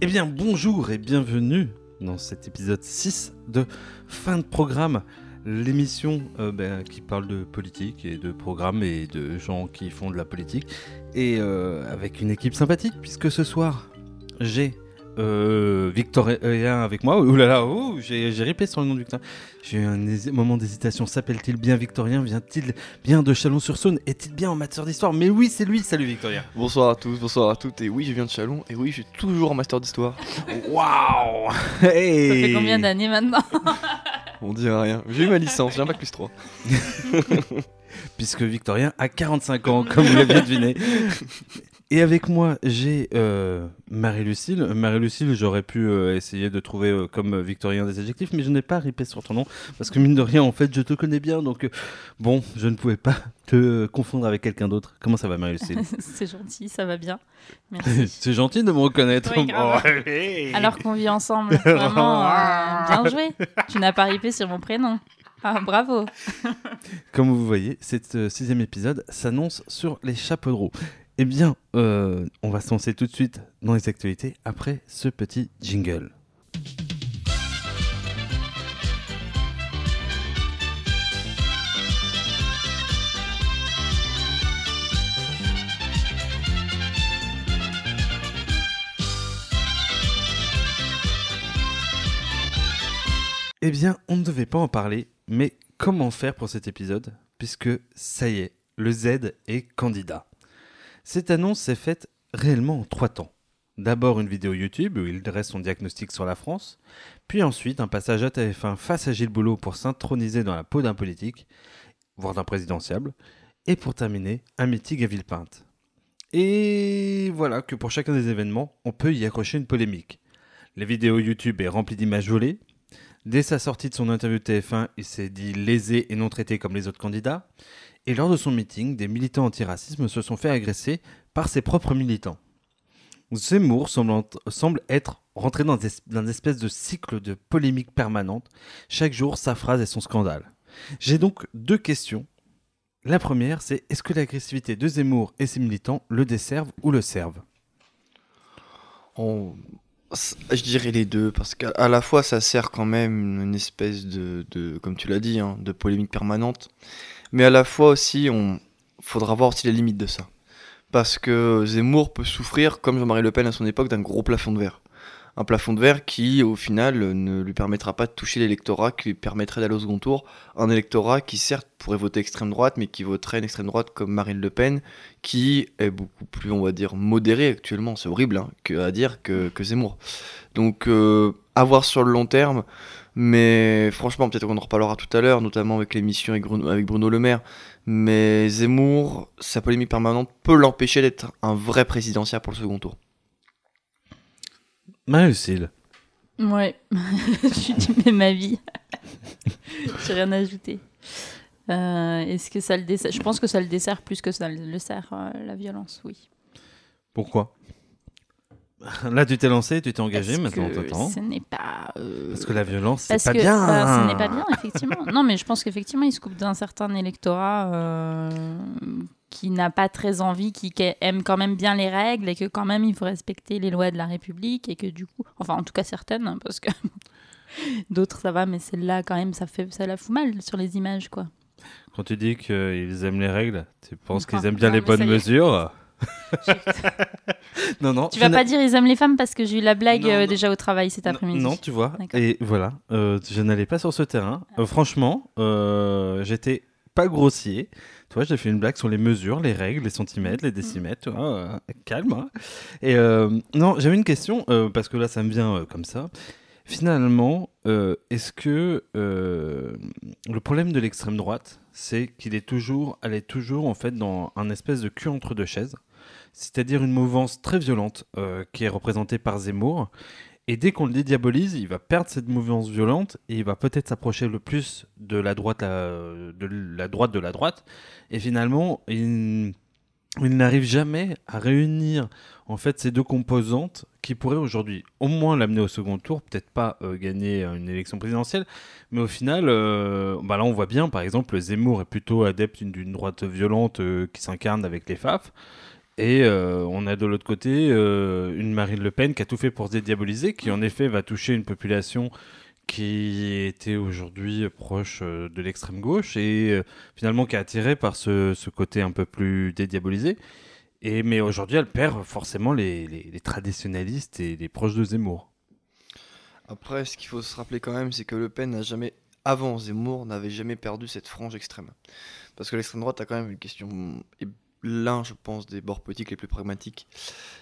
Eh bien, bonjour et bienvenue dans cet épisode 6 de Fin de Programme, l'émission euh, ben, qui parle de politique et de programme et de gens qui font de la politique, et euh, avec une équipe sympathique, puisque ce soir, j'ai euh, Victorien avec moi. Ouh là là, j'ai j'ai ripé sur le nom de Victorien. J'ai eu un hési- moment d'hésitation. S'appelle-t-il bien Victorien? Vient-il bien de Chalon-sur-Saône? Est-il bien en matière d'histoire? Mais oui, c'est lui. Salut Victorien. Bonsoir à tous, bonsoir à toutes, et oui, je viens de Chalon, et oui, je suis toujours en master d'histoire. Waouh Ça fait combien d'années maintenant? On dit rien. J'ai eu ma licence, j'ai un bac plus 3. puisque Victorien a 45 ans, comme vous l'avez deviné. Et avec moi, j'ai euh, Marie-Lucille. Marie-Lucille, j'aurais pu euh, essayer de trouver euh, comme Victorien des adjectifs, mais je n'ai pas ripé sur ton nom, parce que mine de rien, en fait, je te connais bien, donc euh, bon, je ne pouvais pas te euh, confondre avec quelqu'un d'autre. Comment ça va, Marie-Lucille? C'est gentil, ça va bien. Merci. C'est gentil de me reconnaître. Oui. Oh. Alors qu'on vit ensemble, vraiment, euh, bien joué. Tu n'as pas ripé sur mon prénom. Ah, bravo. Comme vous voyez, cet euh, sixième épisode s'annonce sur les chapeaux de roue. Eh bien, euh, on va se lancer tout de suite dans les actualités après ce petit jingle. Eh bien, on ne devait pas en parler, mais comment faire pour cet épisode Puisque ça y est, le Z est candidat. Cette annonce s'est faite réellement en trois temps. D'abord une vidéo YouTube où il dresse son diagnostic sur la France, puis ensuite un passage à TF1 face à Gilles Boulot pour s'introniser dans la peau d'un politique, voire d'un présidentiable, et pour terminer, un meeting à Villepinte. Et voilà que pour chacun des événements, on peut y accrocher une polémique. La vidéo YouTube est remplie d'images volées, Dès sa sortie de son interview TF1, il s'est dit lésé et non traité comme les autres candidats. Et lors de son meeting, des militants antiracisme se sont fait agresser par ses propres militants. Zemmour semble, être rentré dans, une espèce de cycle de polémique permanente. Chaque jour, sa phrase et son scandale. J'ai donc deux questions. La première, c'est est-ce que l'agressivité de Zemmour et ses militants le desservent ou le servent? Je dirais les deux, parce qu'à la fois ça sert quand même une espèce de, de comme tu l'as dit, hein, de polémique permanente, mais à la fois aussi, on faudra voir aussi les limites de ça. Parce que Zemmour peut souffrir, comme Jean-Marie Le Pen à son époque, d'un gros plafond de verre. Un plafond de verre qui, au final, ne lui permettra pas de toucher l'électorat qui lui permettrait d'aller au second tour. Un électorat qui, certes, pourrait voter extrême droite, mais qui voterait une extrême droite comme Marine Le Pen, qui est beaucoup plus, on va dire, modérée actuellement. C'est horrible hein, à dire que, que Zemmour. Donc, euh, à voir sur le long terme. Mais franchement, peut-être qu'on en reparlera tout à l'heure, notamment avec l'émission avec avec Bruno Le Maire. Mais Zemmour, sa polémique permanente peut l'empêcher d'être un vrai présidentiel pour le second tour. Marie-Lucille. Ouais, je suis du même avis. J'ai rien à ajouter. Euh, Est-ce que ça le dessert? Je pense que ça le dessert plus que ça le sert, euh, la violence, oui. Pourquoi? Là, tu t'es lancé, tu t'es engagé, Parce maintenant t'attends. Ce n'est pas. euh, Parce que la violence, c'est pas que bien. euh, ce n'est pas bien, effectivement. non, mais je pense qu'effectivement, il se coupe d'un certain électorat euh, qui n'a pas très envie, qui, qui aime quand même bien les règles et que quand même il faut respecter les lois de la République et que du coup, enfin en tout cas certaines, hein, parce que d'autres ça va, mais celle-là quand même ça fait, ça la fout mal sur les images quoi. Quand tu dis qu'ils aiment les règles, tu penses Ah, qu'ils aiment bien non, les bonnes mesures Non, non. Tu vas pas dire ils aiment les femmes parce que j'ai eu la blague Non, euh, déjà au travail cet après-midi. Non, tu vois. Et voilà, euh, je n'allais pas sur ce terrain. Euh, franchement, j'étais pas grossier. Tu vois, j'ai fait une blague sur les mesures, les règles, les centimètres, les décimètres. Tu vois, euh, calme. hein. Et euh, non, j'avais une question, euh, parce que là, ça me vient comme ça. Finalement, euh, est-ce que euh, le problème de l'extrême droite, c'est qu'il est toujours, elle est toujours en fait dans un espèce de cul entre deux chaises, c'est-à-dire une mouvance très violente euh, qui est représentée par Zemmour Et dès qu'on le dédiabolise, il va perdre cette mouvance violente et il va peut-être s'approcher le plus de la droite, de la droite de la droite. Et finalement, il, il n'arrive jamais à réunir en fait ces deux composantes qui pourraient aujourd'hui au moins l'amener au second tour, peut-être pas euh, gagner une élection présidentielle, mais au final, euh, bah là on voit bien, par exemple, Zemmour est plutôt adepte d'une droite violente euh, qui s'incarne avec les FAF. Et on a de l'autre côté une Marine Le Pen qui a tout fait pour se dédiaboliser, qui en effet va toucher une population qui était aujourd'hui proche de l'extrême gauche et finalement qui est attirée par ce, côté un peu plus dédiabolisé. Et, mais aujourd'hui, elle perd forcément les, traditionnalistes et les proches de Zemmour. Après, ce qu'il faut se rappeler quand même, c'est que Le Pen n'a jamais, avant Zemmour, n'avait jamais perdu cette frange extrême. Parce que l'extrême droite a quand même une question, l'un, je pense, des bords politiques les plus pragmatiques.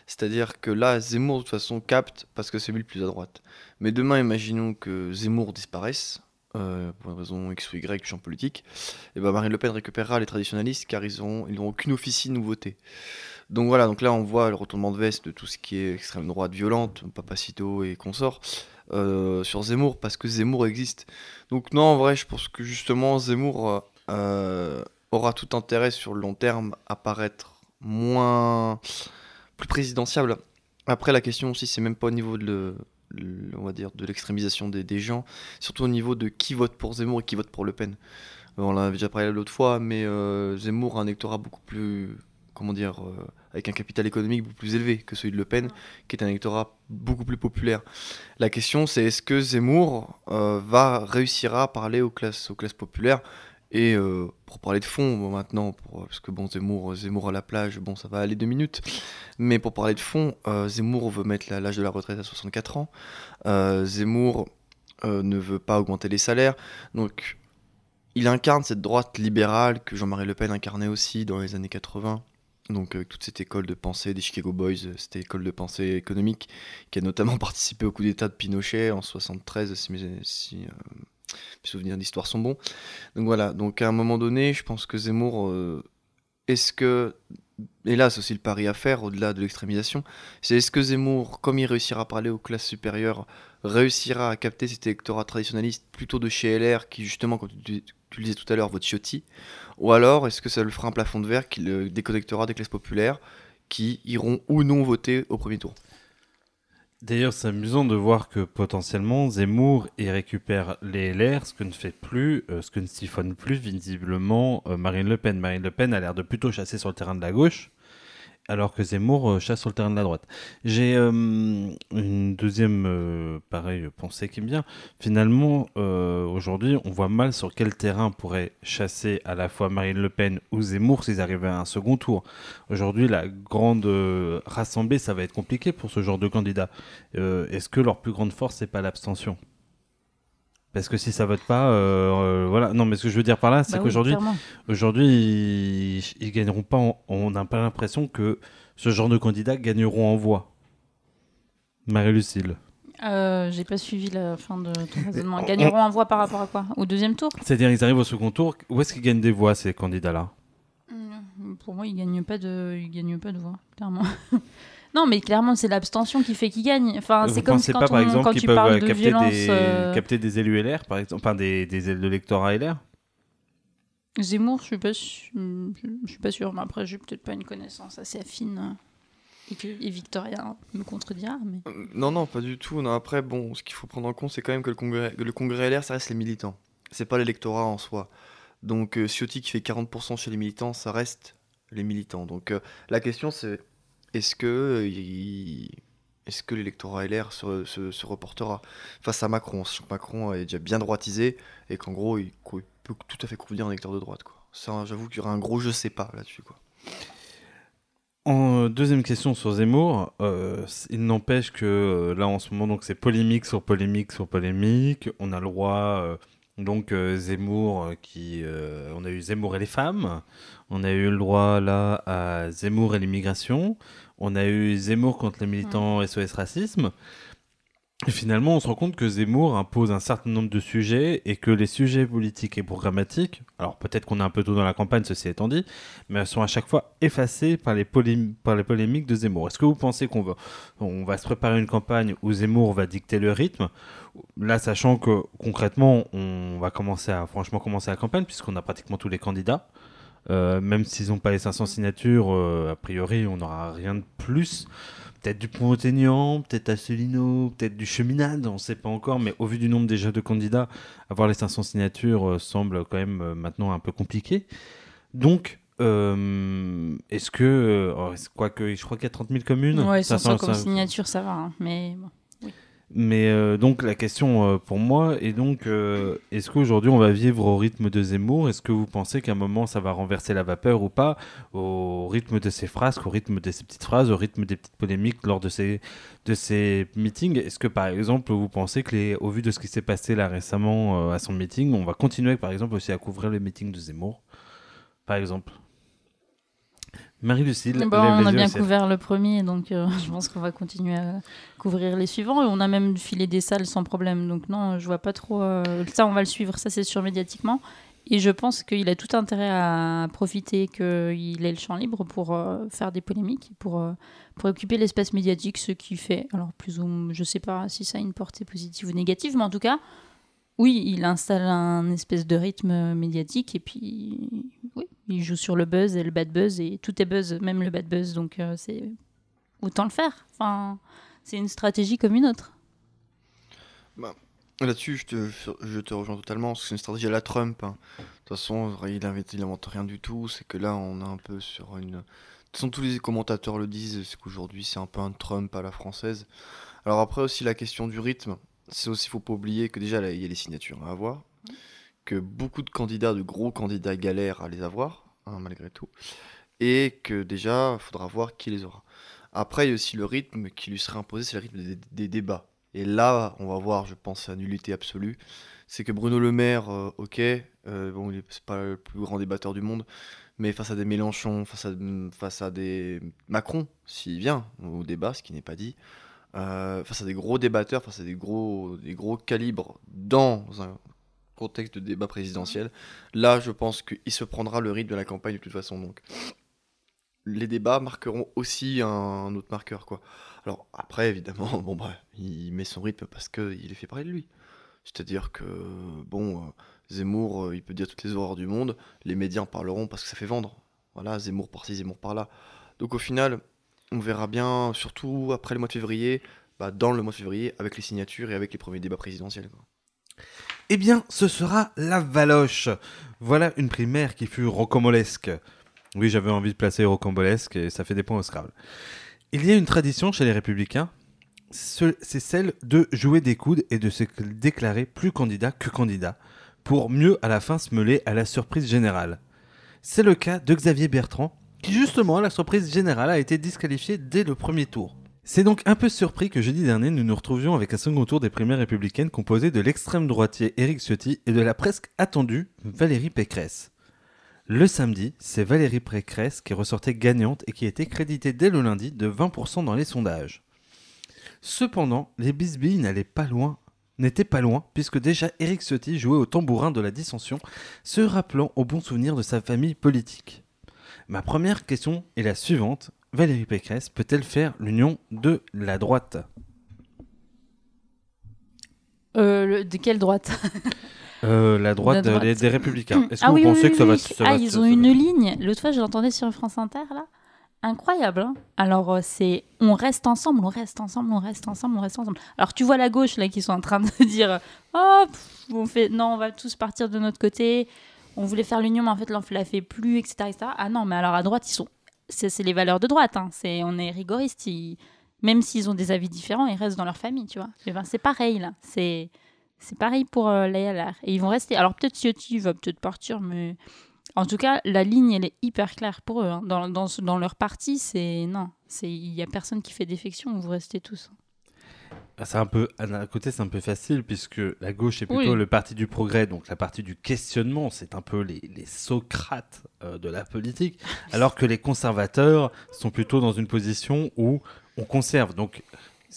C'est-à-dire que là, Zemmour, de toute façon, capte parce que c'est lui le plus à droite. Mais demain, imaginons que Zemmour disparaisse, euh, pour une raison X ou Y, champ politique, et ben Marine Le Pen récupérera les traditionalistes car ils n'ont ils aucune officine nouveauté. Donc voilà, donc là on voit le retournement de veste de tout ce qui est extrême droite violente, Papacito et consorts, euh, sur Zemmour, parce que Zemmour existe. Donc non, en vrai, je pense que justement Zemmour euh, aura tout intérêt sur le long terme à paraître moins... plus présidentiable. Après, la question aussi, c'est même pas au niveau de le, on va dire, de l'extrémisation des, des, gens, surtout au niveau de qui vote pour Zemmour et qui vote pour Le Pen. on l'a déjà parlé l'autre fois, mais euh, Zemmour a un électorat beaucoup plus comment dire, euh, avec un capital économique beaucoup plus élevé que celui de Le Pen, qui est un électorat beaucoup plus populaire. La question, c'est est-ce que Zemmour euh, va réussir à parler aux classes, aux classes populaires et euh, pour parler de fond maintenant, parce que bon Zemmour, Zemmour à la plage, bon ça va aller deux minutes. Mais pour parler de fond, Zemmour veut mettre l'âge de la retraite à 64 ans. Zemmour ne veut pas augmenter les salaires. Donc il incarne cette droite libérale que Jean-Marie Le Pen incarnait aussi dans les années 80 donc toute cette école de pensée des Chicago Boys, euh, cette école de pensée économique qui a notamment participé au coup d'État de Pinochet en 73, si mes, si, euh, souvenirs d'histoire sont bons. Donc voilà, donc à un moment donné, je pense que Zemmour, euh, est-ce que, et là c'est aussi le pari à faire au-delà de l'extrémisation, c'est est-ce que Zemmour, comme il réussira à parler aux classes supérieures, réussira à capter cet électorat traditionnaliste plutôt de chez LR qui justement, comme tu, tu le disais tout à l'heure, vote Ciotti, ou alors, est-ce que ça le fera un plafond de verre qui le déconnectera des classes populaires qui iront ou non voter au premier tour? D'ailleurs, c'est amusant de voir que potentiellement Zemmour y récupère les LR, ce que ne fait plus, euh, ce que ne siphonne plus visiblement euh, Marine Le Pen. Marine Le Pen a l'air de plutôt chasser sur le terrain de la gauche alors que Zemmour euh, chasse sur le terrain de la droite. J'ai euh, une deuxième euh, pareille pensée qui me vient. Finalement, aujourd'hui, on voit mal sur quel terrain pourrait chasser à la fois Marine Le Pen ou Zemmour s'ils arrivaient à un second tour. Aujourd'hui, la grande rassemblée, ça va être compliqué pour ce genre de candidat. Est-ce que leur plus grande force, c'est pas l'abstention? Parce que si ça vote pas, euh, euh, voilà. Non, mais ce que je veux dire par là, c'est bah qu'aujourd'hui, aujourd'hui, ils, ils, gagneront pas. on n'a pas l'impression que ce genre de candidats gagneront en voix. Marie-Lucille. Euh, J'ai pas suivi la fin de ton raisonnement. Gagneront en voix par rapport à quoi? Au deuxième tour? C'est-à-dire, ils arrivent au second tour. Où est-ce qu'ils gagnent des voix, ces candidats-là? Pour moi, ils gagnent pas de, ils gagnent pas de voix, clairement. Non, mais clairement, c'est l'abstention qui fait qu'il gagne. Enfin, c'est comme quand, pas, par exemple, quand tu parles de capter violence. Des, euh... capter des élus LR, par exemple, enfin des, des de l'électorat LR Zemmour, je suis pas, je, je suis pas sûr. Mais après, j'ai peut-être pas une connaissance assez affine. Euh, et, que, et Victoria me contredira. Mais... Euh, non, non, pas du tout. Non, après, bon, ce qu'il faut prendre en compte, c'est quand même que le congrès, le congrès LR, ça reste les militants. C'est pas l'électorat en soi. Donc, euh, Ciotti qui fait 40% chez les militants, ça reste les militants. Donc, euh, la question, c'est est-ce que, est que l'électorat LR se, reportera face à Macron? Sachant que Macron est déjà bien droitisé et qu'en gros, il, peut tout à fait convenir un électeur de droite. J'avoue qu'il y aura un gros je sais pas là-dessus. En deuxième question sur Zemmour, euh, il n'empêche que euh, là en ce moment donc c'est polémique sur polémique sur polémique. On a le roi euh, donc euh, Zemmour euh, qui on a eu Zemmour et les femmes, on a eu le droit là à Zemmour et l'immigration, on a eu Zemmour contre les militants SOS racisme. Et finalement, on se rend compte que Zemmour impose un certain nombre de sujets et que les sujets politiques et programmatiques, alors peut-être qu'on est un peu tôt dans la campagne, ceci étant dit, mais sont à chaque fois effacées par les, polémiques de Zemmour. Est-ce que vous pensez qu'on va, on va se préparer une campagne où Zemmour va dicter le rythme? Là, sachant que concrètement, on va commencer à, franchement commencer la campagne puisqu'on a pratiquement tous les candidats. Euh, même s'ils n'ont pas les 500 signatures, euh, a priori, on n'aura rien de plus. Peut-être du Pont-Aignan, peut-être Asselineau, peut-être du Cheminade, on ne sait pas encore, mais au vu du nombre déjà de candidats, avoir les 500 signatures euh, semble quand même euh, maintenant un peu compliqué. Donc, euh, est-ce que, oh, est-ce- quoique, je crois qu'il y a 30 000 communes? Ouais, Ça 500 sent- comme signature, ça va. hein, mais bon. Mais euh, donc la question euh, pour moi est donc euh, est-ce qu'aujourd'hui on va vivre au rythme de Zemmour? Est-ce que vous pensez qu'à un moment ça va renverser la vapeur ou pas? Au rythme de ses phrases, au rythme de ses petites phrases, au rythme des petites polémiques lors de ces, de ces meetings? Est-ce que par exemple vous pensez que les, au vu de ce qui s'est passé là récemment à son meeting, on va continuer par exemple aussi à couvrir les meetings de Zemmour? Par exemple Marie-Lucille, Bon, on a bien couvert le premier, donc euh, je pense qu'on va continuer à couvrir les suivants. Et on a même filé des salles sans problème. Donc non, je vois pas trop. euh, Ça, on va le suivre, ça c'est sûr médiatiquement. Et je pense qu'il a tout intérêt à profiter qu'il ait le champ libre pour euh, faire des polémiques, pour, pour occuper l'espace médiatique, ce qu'il fait. Alors, plus ou moins, je sais pas si ça a une portée positive ou négative, mais en tout cas, oui, il installe un espèce de rythme médiatique et puis, oui, il joue sur le buzz et le bad buzz et tout est buzz, même le bad buzz, donc euh, c'est autant le faire. Enfin, c'est une stratégie comme une autre. Là-dessus, je te, rejoins totalement, c'est une stratégie à la Trump. hein. De toute façon, il invente, il invente rien du tout. C'est que là, on est un peu sur une. De toute façon, tous les commentateurs le disent, c'est qu'aujourd'hui, c'est un peu un Trump à la française. Alors après aussi, la question du rythme, c'est aussi, faut pas oublier que déjà, il y a les signatures à avoir, que beaucoup de candidats, de gros candidats galèrent à les avoir, hein, malgré tout, et que déjà, il faudra voir qui les aura. Après, il y a aussi le rythme qui lui serait imposé, c'est le rythme des, débats. Et là, on va voir, je pense, la nullité absolue. C'est que Bruno Le Maire, euh, ok, euh, bon, c'est pas le plus grand débatteur du monde, mais face à des Mélenchon, face à, face à des Macron, s'il vient au débat, ce qui n'est pas dit, face à des gros débatteurs, face à des gros, des gros calibres dans un contexte de débat présidentiel, là, je pense qu'il se prendra le rythme de la campagne de toute façon. Donc, les débats marqueront aussi un autre marqueur, quoi. Alors après, évidemment, bon bah, il met son rythme parce qu'il est fait parler de lui. C'est-à-dire que, bon, euh, Zemmour, euh, il peut dire toutes les horreurs du monde, les médias en parleront parce que ça fait vendre. Voilà, Zemmour par-ci, Zemmour par-là. Donc au final, on verra bien, surtout après le mois de février, bah, dans le mois de février, avec les signatures et avec les premiers débats présidentiels. Eh bien, ce sera la Valoche. Voilà une primaire qui fut rocambolesque. Oui, j'avais envie de placer rocambolesque et ça fait des points au Scrabble. Il y a une tradition chez les Républicains, ce- c'est celle de jouer des coudes et de se déclarer plus candidat que candidat, pour mieux à la fin se mêler à la surprise générale. C'est le cas de Xavier Bertrand, qui justement, à la surprise générale, a été disqualifié dès le premier tour. C'est donc un peu surpris que jeudi dernier, nous nous retrouvions avec un second tour des primaires républicaines composé de l'extrême droitier Éric Ciotti et de la presque attendue Valérie Pécresse. Le samedi, c'est Valérie Pécresse qui ressortait gagnante et qui était créditée dès le lundi de 20% dans les sondages. Cependant, les bisbilles n'allaient pas loin, n'étaient pas loin, puisque déjà Éric Ciotti jouait au tambourin de la dissension, se rappelant au bon souvenir de sa famille politique. Ma première question est la suivante. Valérie Pécresse peut-elle faire l'union de la droite? Euh, le- de quelle droite? Euh, La droite, La droite. Des, des Républicains. Est-ce que Ah vous oui, oui, pensez oui, que ça va... ça Ah, va- ils ça ont une ligne. L'autre fois, je l'entendais sur France Inter, là. Incroyable. hein. Alors, euh, c'est on reste ensemble, on reste ensemble, on reste ensemble, on reste ensemble. Alors, tu vois la gauche, là, qui sont en train de dire Oh, pff, on fait, non, on va tous partir de notre côté. On voulait faire l'union, mais en fait, on la fait plus, etc.. Ah non, mais alors à droite, ils sont. C'est les valeurs de droite. hein. C'est On est rigoriste. Même s'ils ont des avis différents, ils restent dans leur famille, tu vois. Eh ben, c'est pareil, là. C'est. C'est pareil pour euh, LR. Et ils vont rester. Alors peut-être Ciotti va peut-être partir, mais en tout cas, la ligne, elle est hyper claire pour eux. hein. Dans, dans, leur parti, c'est. Non. Il n'y a personne qui fait défection, vous restez tous. Ah, C'est un peu, d'un côté, c'est un peu facile puisque la gauche est plutôt Oui. le parti du progrès, donc la partie du questionnement, c'est un peu les, les Socrates euh, de la politique, alors que les conservateurs sont plutôt dans une position où on conserve. Donc,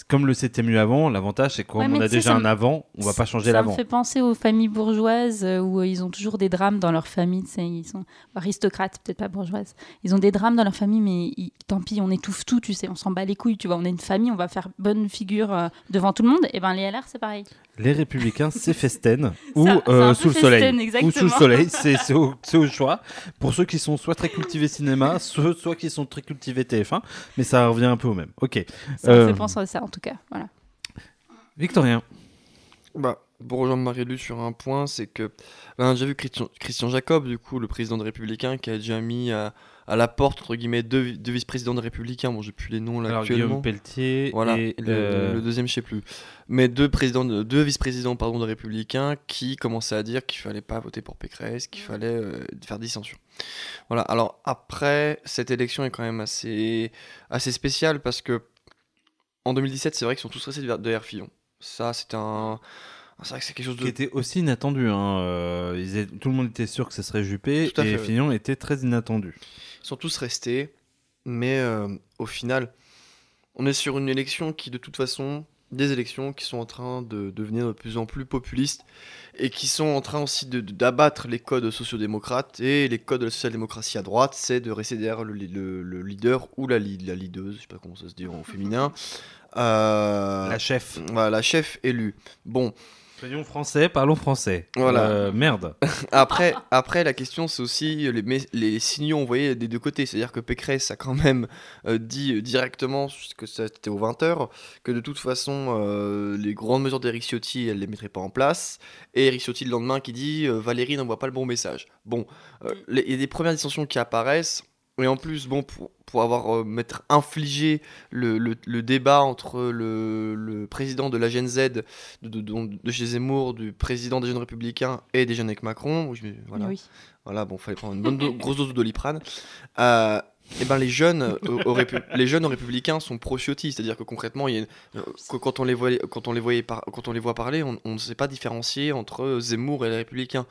comme le c'était mieux avant, l'avantage c'est qu'on Ouais, mais a déjà un avant, on va pas changer Ça me l'avant. fait penser aux familles bourgeoises euh, où euh, ils ont toujours des drames dans leur famille. Ils sont aristocrates, peut-être pas bourgeoises. Ils ont des drames dans leur famille, mais ils- tant pis, on étouffe tout, tu sais, on s'en bat les couilles, tu vois. On est une famille, on va faire bonne figure euh, devant tout le monde. Et ben les LR, c'est pareil. Les républicains, c'est Festen ou euh, sous le soleil. Ou sous le soleil, c'est au, choix. Pour ceux qui sont soit très cultivés cinéma, soit, soit qui sont très cultivés TF1, mais ça revient un peu au même. Ok. Ça me Euh, fait penser à ça, en tout cas. Voilà. Victorien. Bah, pour rejoindre Marie-Lu sur un point, c'est que on a déjà vu Christian, Christian Jacob, du coup, le président des Républicains, qui a déjà mis à, à la porte, entre guillemets, deux, deux vice-présidents des Républicains. Bon, j'ai plus les noms là Alors, actuellement. Guillaume Pelletier Voilà, et le, euh, le deuxième, je sais plus. Mais deux présidents, de- deux vice-présidents pardon de républicains qui commençaient à dire qu'il fallait pas voter pour Pécresse, qu'il fallait euh, faire dissension. Voilà. Alors après, cette élection est quand même assez assez spéciale parce que en 2017, c'est vrai qu'ils sont tous restés de- derrière Fillon. Ça, c'est un, c'est vrai que c'est quelque chose qui de était aussi inattendu. hein. Euh, ils étaient- tout le monde était sûr que ce serait Juppé Tout à et fait, ouais. Fillon était très inattendu. Sont tous restés, mais euh, au final, on est sur une élection qui, de toute façon, des élections qui sont en train de devenir de plus en plus populistes et qui sont en train aussi d'abattre les codes sociodémocrates et les codes de la social-démocratie à droite, c'est de rester derrière le, le- le leader ou la, la leaduse, je sais pas comment ça se dit au féminin. Euh, La chef. voilà, la chef élue. Bon, Soyons français, parlons français. Voilà. Euh, merde. Après, après, la question, c'est aussi les, les signaux envoyés des deux côtés. C'est-à-dire que Pécresse a quand même euh, dit directement, puisque c'était aux 20h, que de toute façon, euh, les grandes mesures d'Eric Ciotti, elle les mettrait pas en place. Et Eric Ciotti, le lendemain, qui dit euh, Valérie n'envoie pas le bon message. Bon, euh, les- il y a des premières dissensions qui apparaissent. Et en plus, bon, pour, pour avoir euh, m'être infligé le, le- le débat entre le, le président de la Gen Z de, de, de- de chez Zemmour, du président des Jeunes Républicains et des Jeunes avec Macron, où je- voilà, Oui. voilà, bon, fallait prendre une bonne do- grosse dose de doliprane. Euh, et ben les jeunes, euh, les jeunes aux républicains sont pro-Ciotti, c'est-à-dire que concrètement, il y a une- que quand on les voit, quand on les voyait par- quand on les voit parler, on, on ne sait pas différencier entre Zemmour et les républicains.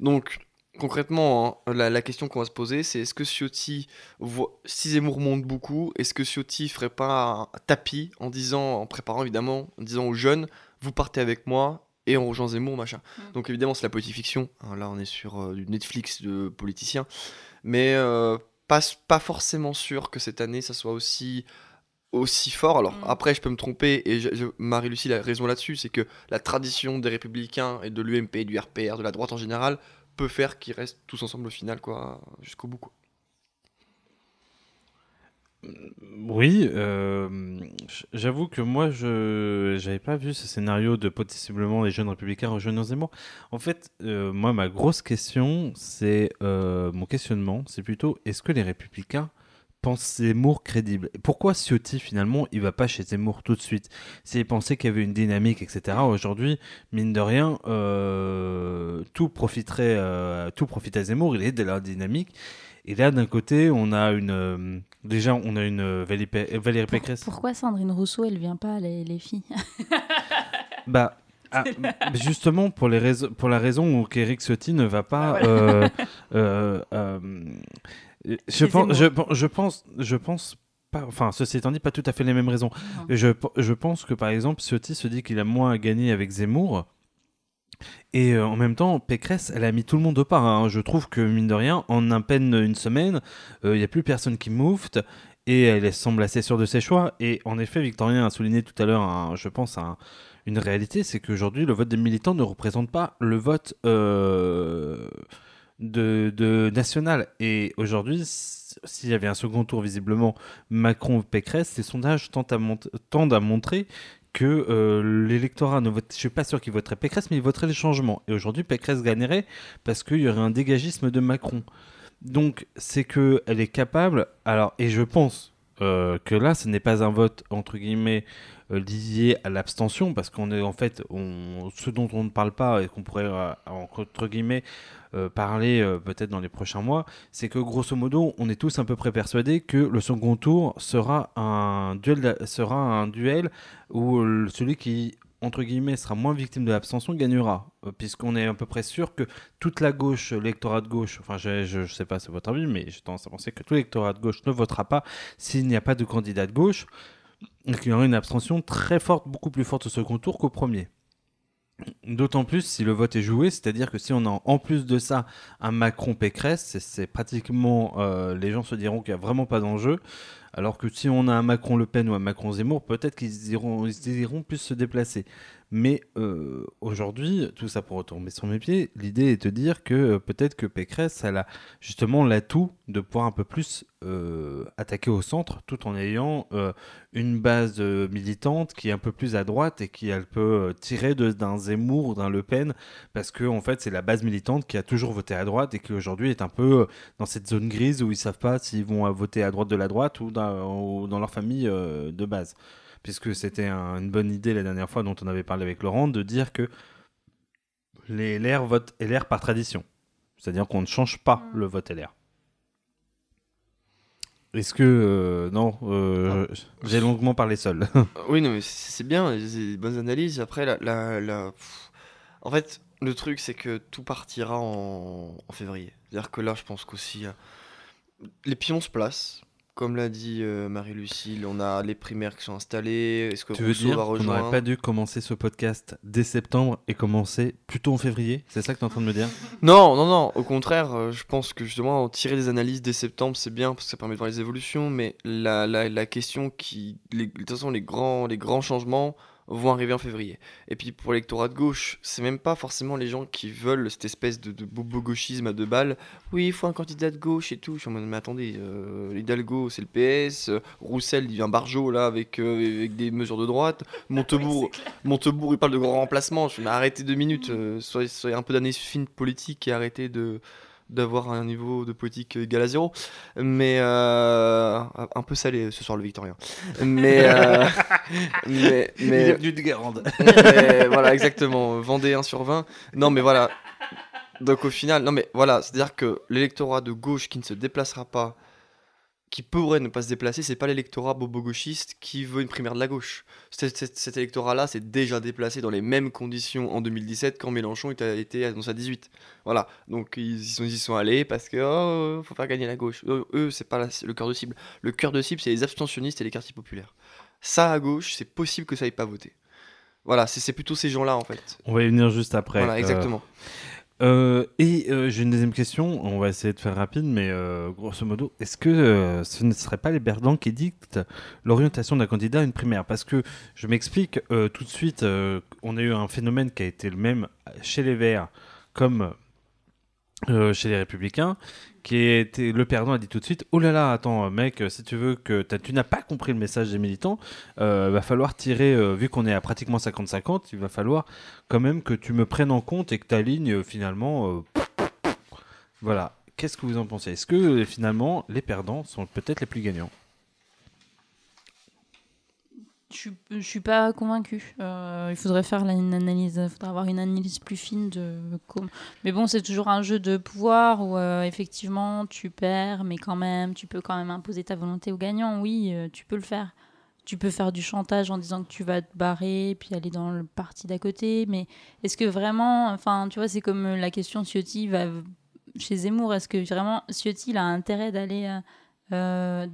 Donc concrètement, hein, la, la question qu'on va se poser, c'est est-ce que Ciotti, voit- si Zemmour monte beaucoup, est-ce que Ciotti ferait pas un tapis en disant, en préparant évidemment, en disant aux jeunes, vous partez avec moi et on rejoint Zemmour, machin. Mm. Donc évidemment, c'est la politique fiction. hein, là, on est sur euh, du Netflix de politiciens, mais euh, pas, pas forcément sûr que cette année, ça soit aussi aussi fort. Alors Mm. après, je peux me tromper et Marie-Lucie a raison là-dessus, c'est que la tradition des républicains et de l'UMP, du RPR, de la droite en général, peut faire qu'ils restent tous ensemble au final, quoi, jusqu'au bout. Quoi. Oui, euh, j'avoue que moi, je j'avais pas vu ce scénario de possiblement les jeunes républicains rejoignant Zemmour. En fait, euh, moi, ma grosse question, c'est euh, mon questionnement, c'est plutôt est-ce que les républicains pensent Zemmour crédible Pourquoi Ciotti, finalement, il va pas chez Zemmour tout de suite? S'il pensait qu'il y avait une dynamique, etc. Aujourd'hui, mine de rien, euh, tout profiterait, euh, tout profite à Zemmour. Il est de la dynamique. Et là, d'un côté, on a une. euh, déjà, on a une Valérie, Pé- Valérie Pour- Pécresse. pourquoi Sandrine Rousseau, elle vient pas, les, les filles? Bah. ah, justement, pour, les raisons, pour la raison où qu'Éric Ciotti ne va pas. Ah, voilà. euh, euh, euh, je, pense, je, pense. Je pense pas. Enfin, ceci étant dit, pas tout à fait les mêmes raisons. Je, pe- je pense que par exemple, Ciotti se dit qu'il a moins à gagner avec Zemmour. Et euh, en même temps, Pécresse, elle a mis tout le monde au pas. hein. Je trouve que, mine de rien, en à peine une semaine, euh, il n'y a plus personne qui moufte. Et elle semble assez sûre de ses choix. Et en effet, Victorien a souligné tout à l'heure, je pense, un- une réalité c'est qu'aujourd'hui, le vote des militants ne représente pas le vote euh, de, national. Et aujourd'hui, s'il y avait un second tour, visiblement, Macron-Pécresse, les sondages tendent à, tendent à montrer que euh, l'électorat ne vote. Je suis pas sûr qu'il voterait Pécresse, mais il voterait les changements. Et aujourd'hui, Pécresse gagnerait parce qu'il y aurait un dégagisme de Macron. Donc, c'est que elle est capable. Alors, et je pense euh, que là, ce n'est pas un vote entre guillemets euh, lié à l'abstention, parce qu'on est en fait, ce dont on ne parle pas et qu'on pourrait euh, entre guillemets euh, parler euh, peut-être dans les prochains mois, c'est que grosso modo, on est tous à peu près persuadés que le second tour sera un duel, sera un duel où celui qui entre guillemets sera moins victime de l'abstention gagnera, Euh, puisqu'on est à peu près sûr que toute la gauche, l'électorat de gauche, enfin je, je sais pas c'est votre avis, mais j'ai tendance à penser que tout l'électorat de gauche ne votera pas s'il n'y a pas de candidat de gauche. qu'il y aura une abstention très forte, beaucoup plus forte au second tour qu'au premier. D'autant plus si le vote est joué, c'est-à-dire que si on a en plus de ça un Macron-Pécresse, c'est pratiquement, euh, les gens se diront qu'il n'y a vraiment pas d'enjeu. Alors que si on a un Macron-Le Pen ou un Macron-Zemmour, peut-être qu'ils iront, ils iront plus se déplacer. Mais euh, aujourd'hui, tout ça pour retomber sur mes pieds, l'idée est de dire que euh, peut-être que Pécresse, elle a justement l'atout de pouvoir un peu plus euh, attaquer au centre, tout en ayant une base militante qui est un peu plus à droite et qui elle peut tirer d'un Zemmour ou d'un Le Pen, parce que en fait c'est la base militante qui a toujours voté à droite et qui aujourd'hui est un peu dans cette zone grise où ils savent pas s'ils vont voter à droite de la droite ou dans, ou dans leur famille de base puisque c'était une bonne idée la dernière fois dont on avait parlé avec Laurent, de dire que les LR votent LR par tradition. C'est-à-dire qu'on ne change pas mm. le vote LR. Est-ce que. Euh, non, euh, ah. j'ai longuement parlé seul. oui, non, mais c'est bien, c'est des bonnes analyses. Après, la, la, en fait, le truc, c'est que tout partira en, en février. C'est-à-dire que là, je pense qu'aussi. Euh, les pions se placent. Comme l'a dit euh, Marie-Lucille, on a les primaires qui sont installées. Est-ce que tu veux dire qu'on n'aurait pas dû commencer ce podcast dès septembre et commencer plutôt en février? C'est ça que tu es en train de me dire? Non, non, non. Au contraire, euh, je pense que justement, tirer des analyses dès septembre, c'est bien parce que ça permet de voir les évolutions. Mais la, la, la question qui. de toute façon, les grands, les grands changements vont arriver en février. Et puis pour l'électorat de gauche, c'est même pas forcément les gens qui veulent cette espèce de, de bobo-gauchisme à deux balles. Oui, il faut un candidat de gauche et tout. Je suis en mode, mais attendez, euh, Hidalgo c'est le PS, Roussel il vient Barjot là avec, euh, avec des mesures de droite, Montebourg, Montebourg il parle de grand remplacement. Je me arrêtez deux minutes, euh, soyez, soyez, un peu d'année fine politique et arrêtez de d'avoir un niveau de politique égal à zéro. Mais euh, un peu salé ce soir le Victorien. Mais, euh, mais, mais, de Guérande. voilà, exactement. Vendée 1 sur 20. Non, mais voilà. Donc au final, non, mais voilà, c'est-à-dire que l'électorat de gauche qui ne se déplacera pas qui pourrait ne pas se déplacer, c'est pas l'électorat bobo-gauchiste qui veut une primaire de la gauche. Cet, électorat-là s'est déjà déplacé dans les mêmes conditions en 2017 quand Mélenchon était, était annoncé à 18. Voilà, donc ils y sont, ils sont allés parce que oh, faut faire gagner la gauche. Eux, c'est pas le cœur de cible. Le cœur de cible, c'est les abstentionnistes et les quartiers populaires. Ça, à gauche, c'est possible que ça aille pas voter. Voilà, c'est plutôt ces gens-là en fait. On va y venir juste après. Voilà, exactement. Euh, et euh, j'ai une deuxième question, on va essayer de faire rapide, mais euh, grosso modo, est-ce que ce ne serait pas les perdants qui dictent l'orientation d'un candidat à une primaire? Parce que je m'explique, tout de suite, on a eu un phénomène qui a été le même chez les Verts comme chez les Républicains, qui était le perdant a dit tout de suite oh là là attends mec si tu veux que tu n'as pas compris le message des militants euh, va falloir tirer euh, vu qu'on est à pratiquement 50-50 il va falloir quand même que tu me prennes en compte et que ta ligne euh, finalement voilà. Qu'est-ce que vous en pensez? Est-ce que finalement les perdants sont peut-être les plus gagnants? Je ne suis pas convaincue. Euh, il faudrait faire une analyse, il faudrait avoir une analyse plus fine de. Mais bon, c'est toujours un jeu de pouvoir où euh, effectivement tu perds, mais quand même, tu peux quand même imposer ta volonté au gagnant. Oui, euh, tu peux le faire. Tu peux faire du chantage en disant que tu vas te barrer, puis aller dans le parti d'à côté. Mais est-ce que vraiment, enfin, tu vois, c'est comme la question Ciotti va chez Zemmour. Est-ce que vraiment Ciotti a intérêt d'aller euh,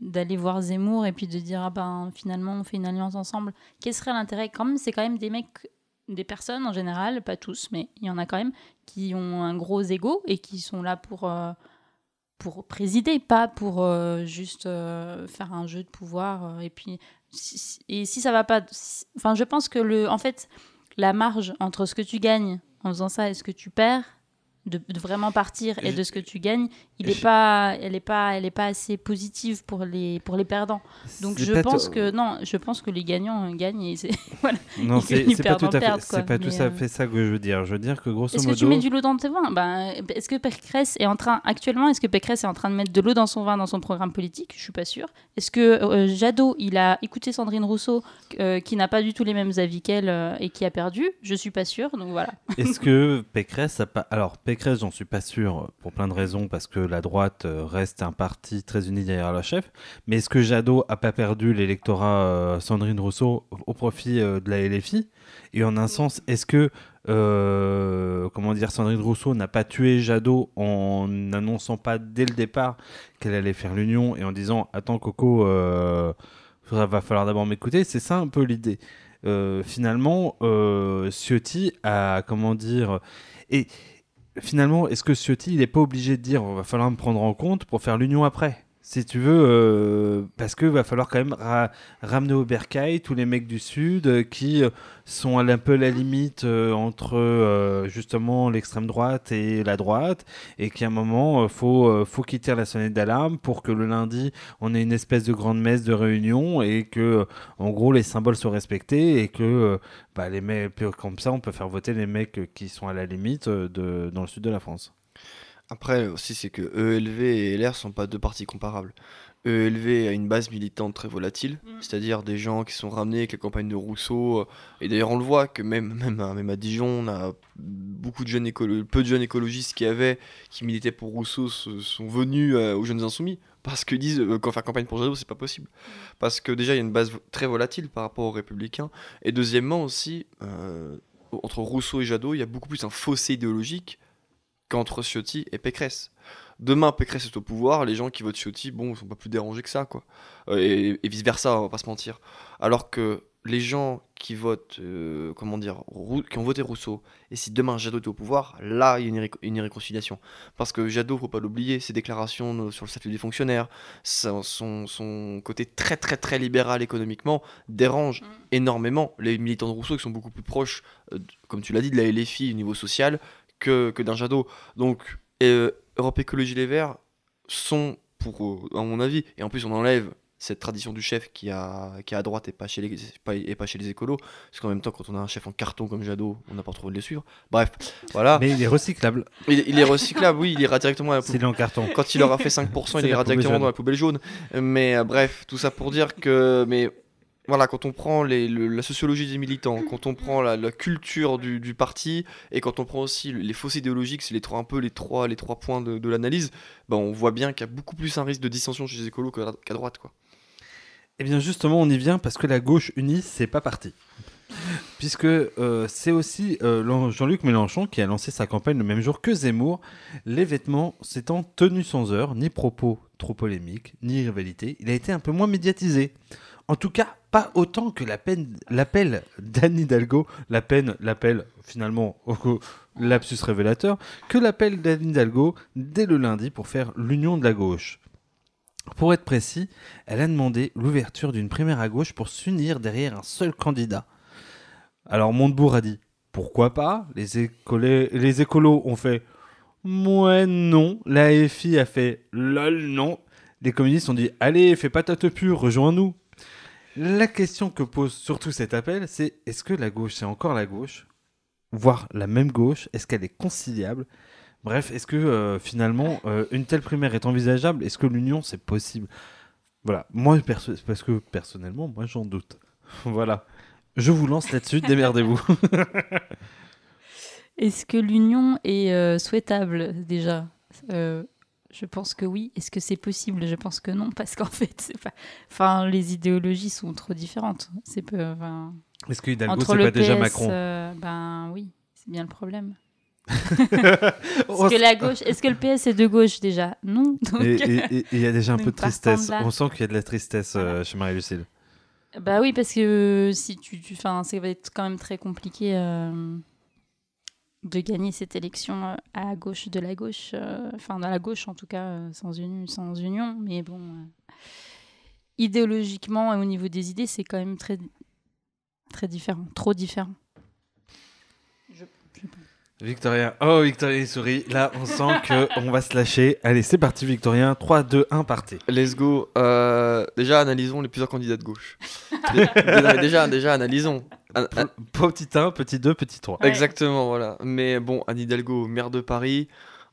d'aller voir Zemmour et puis de dire ah ben finalement on fait une alliance ensemble. Quel serait l'intérêt? Quand même, c'est quand même des mecs, des personnes en général, pas tous, mais il y en a quand même qui ont un gros ego et qui sont là pour euh, pour présider, pas pour euh, juste faire un jeu de pouvoir. et puis et si ça va pas, enfin je pense que le, en fait, la marge entre ce que tu gagnes en faisant ça et ce que tu perds, de, vraiment partir et de ce que tu gagnes, il est pas, elle n'est pas, elle est pas assez positive pour les, pour les perdants. Donc je pense que non, je pense que les gagnants gagnent et c'est voilà. Non, c'est pas tout à fait, c'est pas tout à fait ça que je veux dire. Je veux dire que grosso modo. Est-ce que tu mets du l'eau dans tes vins? Ben, est-ce que Pécresse est en train actuellement, est-ce que Pécresse est en train de mettre de l'eau dans son vin dans son programme politique? Je suis pas sûre. Est-ce que euh, Jadot, il a écouté Sandrine Rousseau, euh, qui n'a pas du tout les mêmes avis qu'elle euh, et qui a perdu? Je suis pas sûre. Donc voilà. Est-ce que Pécresse a pas alors Pécresse, j'en suis pas sûr pour plein de raisons, parce que la droite euh, reste un parti très uni derrière la chef. Mais est-ce que Jadot a pas perdu l'électorat euh, Sandrine Rousseau au profit euh, de la LFI Et en un sens, est-ce que comment dire, Sandrine Rousseau n'a pas tué Jadot en n'annonçant pas dès le départ qu'elle allait faire l'union et en disant attends Coco il va falloir d'abord m'écouter? C'est ça un peu l'idée. Euh, finalement, euh, Ciotti a, comment dire, et finalement, est-ce que Ciotti, il n'est pas obligé de dire, il va falloir me prendre en compte pour faire l'union après? Si tu veux, euh, parce qu'il va falloir quand même ramener au bercail tous les mecs du Sud euh, qui euh, sont un peu la limite entre justement l'extrême droite et la droite, et qu'à un moment, faut, faut qu'ils tirent la sonnette d'alarme pour que le lundi, on ait une espèce de grande messe de réunion et que, en gros, les symboles soient respectés et que bah, les mecs, comme ça, on peut faire voter les mecs qui sont à la limite de, dans le sud de la France. Après aussi, c'est que ELV et LR sont pas deux partis comparables. ELV a une base militante très volatile, mm. c'est-à-dire des gens qui sont ramenés avec les campagnes de Rousseau. Euh, et d'ailleurs, on le voit que même, même, à, même à Dijon, on a beaucoup de jeunes peu de jeunes écologistes qui avaient, qui militaient pour Rousseau, sont venus euh, aux Jeunes Insoumis parce qu'ils disent euh, qu'en faire campagne pour Jadot, c'est pas possible. Mm. Parce que déjà, il y a une base très volatile par rapport aux Républicains. Et deuxièmement aussi, entre Rousseau et Jadot, il y a beaucoup plus un fossé idéologique qu'entre Ciotti et Pécresse. Demain, Pécresse est au pouvoir, les gens qui votent Ciotti, bon, ils sont pas plus dérangés que ça, quoi. Euh, et, vice versa, on va pas se mentir. Alors que les gens qui votent, euh, comment dire, qui ont voté Rousseau, et si demain Jadot est au pouvoir, là, il y a une, irréconciliation. Parce que Jadot, faut pas l'oublier, ses déclarations sur le statut des fonctionnaires, son, son, côté très très très libéral économiquement dérange mm. énormément les militants de Rousseau qui sont beaucoup plus proches, euh, comme tu l'as dit, de la LFI au niveau social que, d'un Jadot. Donc, euh, Europe Écologie Les Verts sont, pour, euh, à mon avis, et en plus on enlève cette tradition du chef qui a, qui a à droite et pas chez les, pas, et pas chez les écolos, parce qu'en même temps, quand on a un chef en carton comme Jadot, on n'a pas trop de les suivre. Bref, voilà. Mais il est recyclable. Il, est recyclable, oui, il ira directement à la poubelle. en carton. Quand il aura fait 5%, il ira directement dans la poubelle jaune. Mais euh, bref, tout ça pour dire que. Mais voilà, quand on prend la sociologie des militants, quand on prend la, culture du, parti et quand on prend aussi les fausses idéologiques, c'est les trois, un peu les trois, les trois points de, l'analyse, ben on voit bien qu'il y a beaucoup plus un risque de dissension chez les écolos qu'à droite. Quoi. Eh bien justement, on y vient parce que la gauche unie, c'est pas parti. Puisque euh, c'est aussi euh, Jean-Luc Mélenchon qui a lancé sa campagne le même jour que Zemmour, les vêtements s'étant tenus sans heure, ni propos trop polémiques, ni rivalité, il a été un peu moins médiatisé. En tout cas, pas autant que l'appel d'Anne Hidalgo, l'appel, l'appel finalement, lapsus révélateur, que l'appel d'Anne Hidalgo dès le lundi pour faire l'union de la gauche. Pour être précis, elle a demandé l'ouverture d'une primaire à gauche pour s'unir derrière un seul candidat. Alors Montebourg a dit pourquoi pas? Les, écolos ont fait ouais non. La FI a fait lol non. Les communistes ont dit allez fais pas ta pure rejoins-nous. La question que pose surtout cet appel, c'est est-ce que la gauche, c'est encore la gauche Voire la même gauche Est-ce qu'elle est conciliable? Bref, est-ce que euh, finalement, euh, une telle primaire est envisageable? Est-ce que l'union, c'est possible? Voilà, moi, parce que personnellement, moi, j'en doute. voilà. Je vous lance là-dessus, démerdez-vous. Est-ce que l'union est euh, souhaitable déjà? Je pense que oui. Est-ce que c'est possible? Je pense que non, parce qu'en fait, c'est pas. Enfin, les idéologies sont trop différentes. C'est peu. Est-ce que Hidalgo c'est pas déjà Macron? euh, Ben oui, c'est bien le problème. est-ce que la gauche, est-ce que le PS est de gauche déjà? Non. Et il y a déjà un peu de tristesse. On sent qu'il y a de la tristesse euh, chez Marie-Lucille. Bah oui, parce que si tu, tu, ça va être quand même très compliqué. De gagner cette élection euh, à gauche de la gauche, euh, enfin dans la gauche en tout cas, euh, sans, union, sans union. Mais bon, idéologiquement et au niveau des idées, c'est quand même très, très différent, trop différent. Victorien, oh Victorien sourit. Là, on sent que on va se lâcher. Allez, c'est parti, Victorien. 3, 2, 1, partez. Let's go. déjà, analysons les plusieurs candidats de gauche. déjà, déjà, analysons. Petit 1, petit 2, petit 3. Exactement, voilà. Mais bon, Anne Hidalgo, maire de Paris,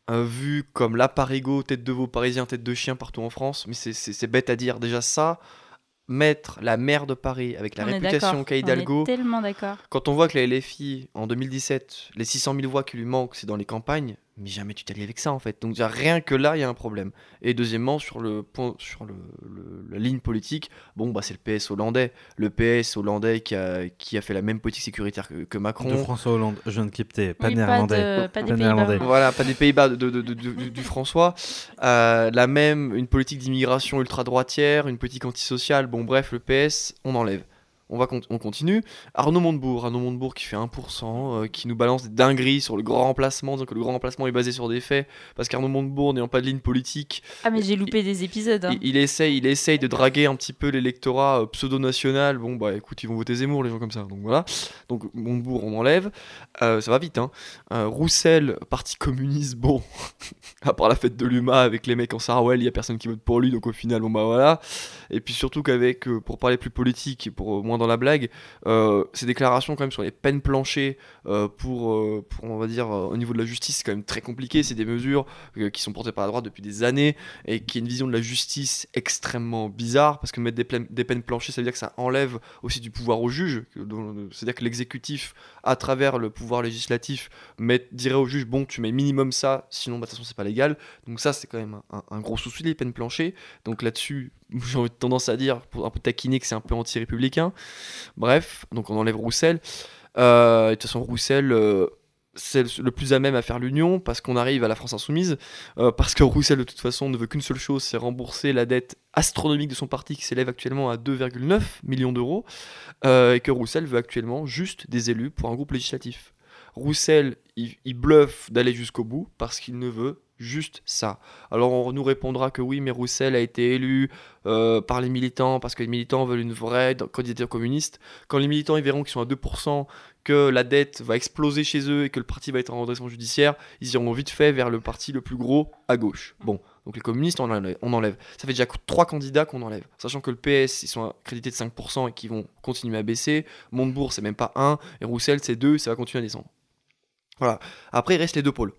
euh, vu comme la Parigo, tête de veau parisien, tête de chien partout en France. Mais c'est bête à dire. Déjà, ça, mettre la maire de Paris avec la réputation qu'a Hidalgo. tellement d'accord. Quand on voit que la LFI, en 2017, les 600 000 voix qui lui manquent, c'est dans les campagnes, mais jamais tu t'allies avec ça en fait. Donc déjà, rien que là, il y a un problème. Et deuxièmement, sur le point, sur le, le- la ligne politique, bon bah c'est le PS hollandais, le PS hollandais qui a, qui a fait la même politique sécuritaire que, que Macron. De François Hollande, je viens de capter, pas Oui, néerlandais. de- pas des Pas Pays-Bas. néerlandais. Voilà, pas des Pays-Bas, de, de- de- de- du, du François. Euh, la même, une politique d'immigration ultra-droitière, une politique antisociale. Bon, bref, le PS, on enlève. On, va on continue. Arnaud Montebourg, Arnaud Montebourg qui fait 1%, euh, qui nous balance des dingueries sur le grand remplacement, disant que le grand remplacement est basé sur des faits, parce qu'Arnaud Montebourg, n'ayant pas de ligne politique, Ah, mais j'ai loupé des épisodes. hein. il, il essaye, il essaye de draguer un petit peu l'électorat euh, pseudo-national. Bon, bah écoute, ils vont voter Zemmour, les gens comme ça. Donc voilà. Donc Montebourg, on enlève. Euh, ça va vite, hein. Roussel, parti communiste, bon. à part la fête de l'UMA avec les mecs en Sarwell, il y a personne qui vote pour lui. Donc au final, bon bah voilà. Et puis surtout qu'avec, euh, pour parler plus politique pour euh, moins dans la blague, euh, ces déclarations quand même sur les peines planchées pour, pour, on va dire, au niveau de la justice, c'est quand même très compliqué. C'est des mesures qui sont portées par la droite depuis des années et qui a une vision de la justice extrêmement bizarre parce que mettre des, des peines planchées, ça veut dire que ça enlève aussi du pouvoir au juge. C'est-à-dire que l'exécutif, à travers le pouvoir législatif, met, dirait au juge bon, tu mets minimum ça, sinon bah, de toute façon c'est pas légal. Donc ça, c'est quand même un, un gros souci les peines planchées. Donc là-dessus, j'ai tendance à dire, pour un peu taquiner, que c'est un peu anti-républicain. Bref, donc on enlève Roussel. Euh, de toute façon, Roussel. euh, c'est le plus à même à faire l'union parce qu'on arrive à la France insoumise euh, parce que Roussel de toute façon ne veut qu'une seule chose c'est rembourser la dette astronomique de son parti qui s'élève actuellement à 2,9 millions d'euros et que Roussel veut actuellement juste des élus pour un groupe législatif Roussel il, il bluffe d'aller jusqu'au bout parce qu'il ne veut juste ça alors on nous répondra que oui mais Roussel a été élu euh, par les militants parce que les militants veulent une vraie candidature communiste quand les militants ils verront qu'ils sont à 2% que la dette va exploser chez eux et que le parti va être en redressement judiciaire, ils iront vite fait vers le parti le plus gros à gauche. Bon, donc les communistes, on enlève. Ça fait déjà trois candidats qu'on enlève. Sachant que le PS, ils sont crédités de 5% et qu'ils vont continuer à baisser. Montebourg, c'est même pas 1. Et Roussel, c'est 2, ça va continuer à descendre. Voilà. Après, il reste les deux pôles.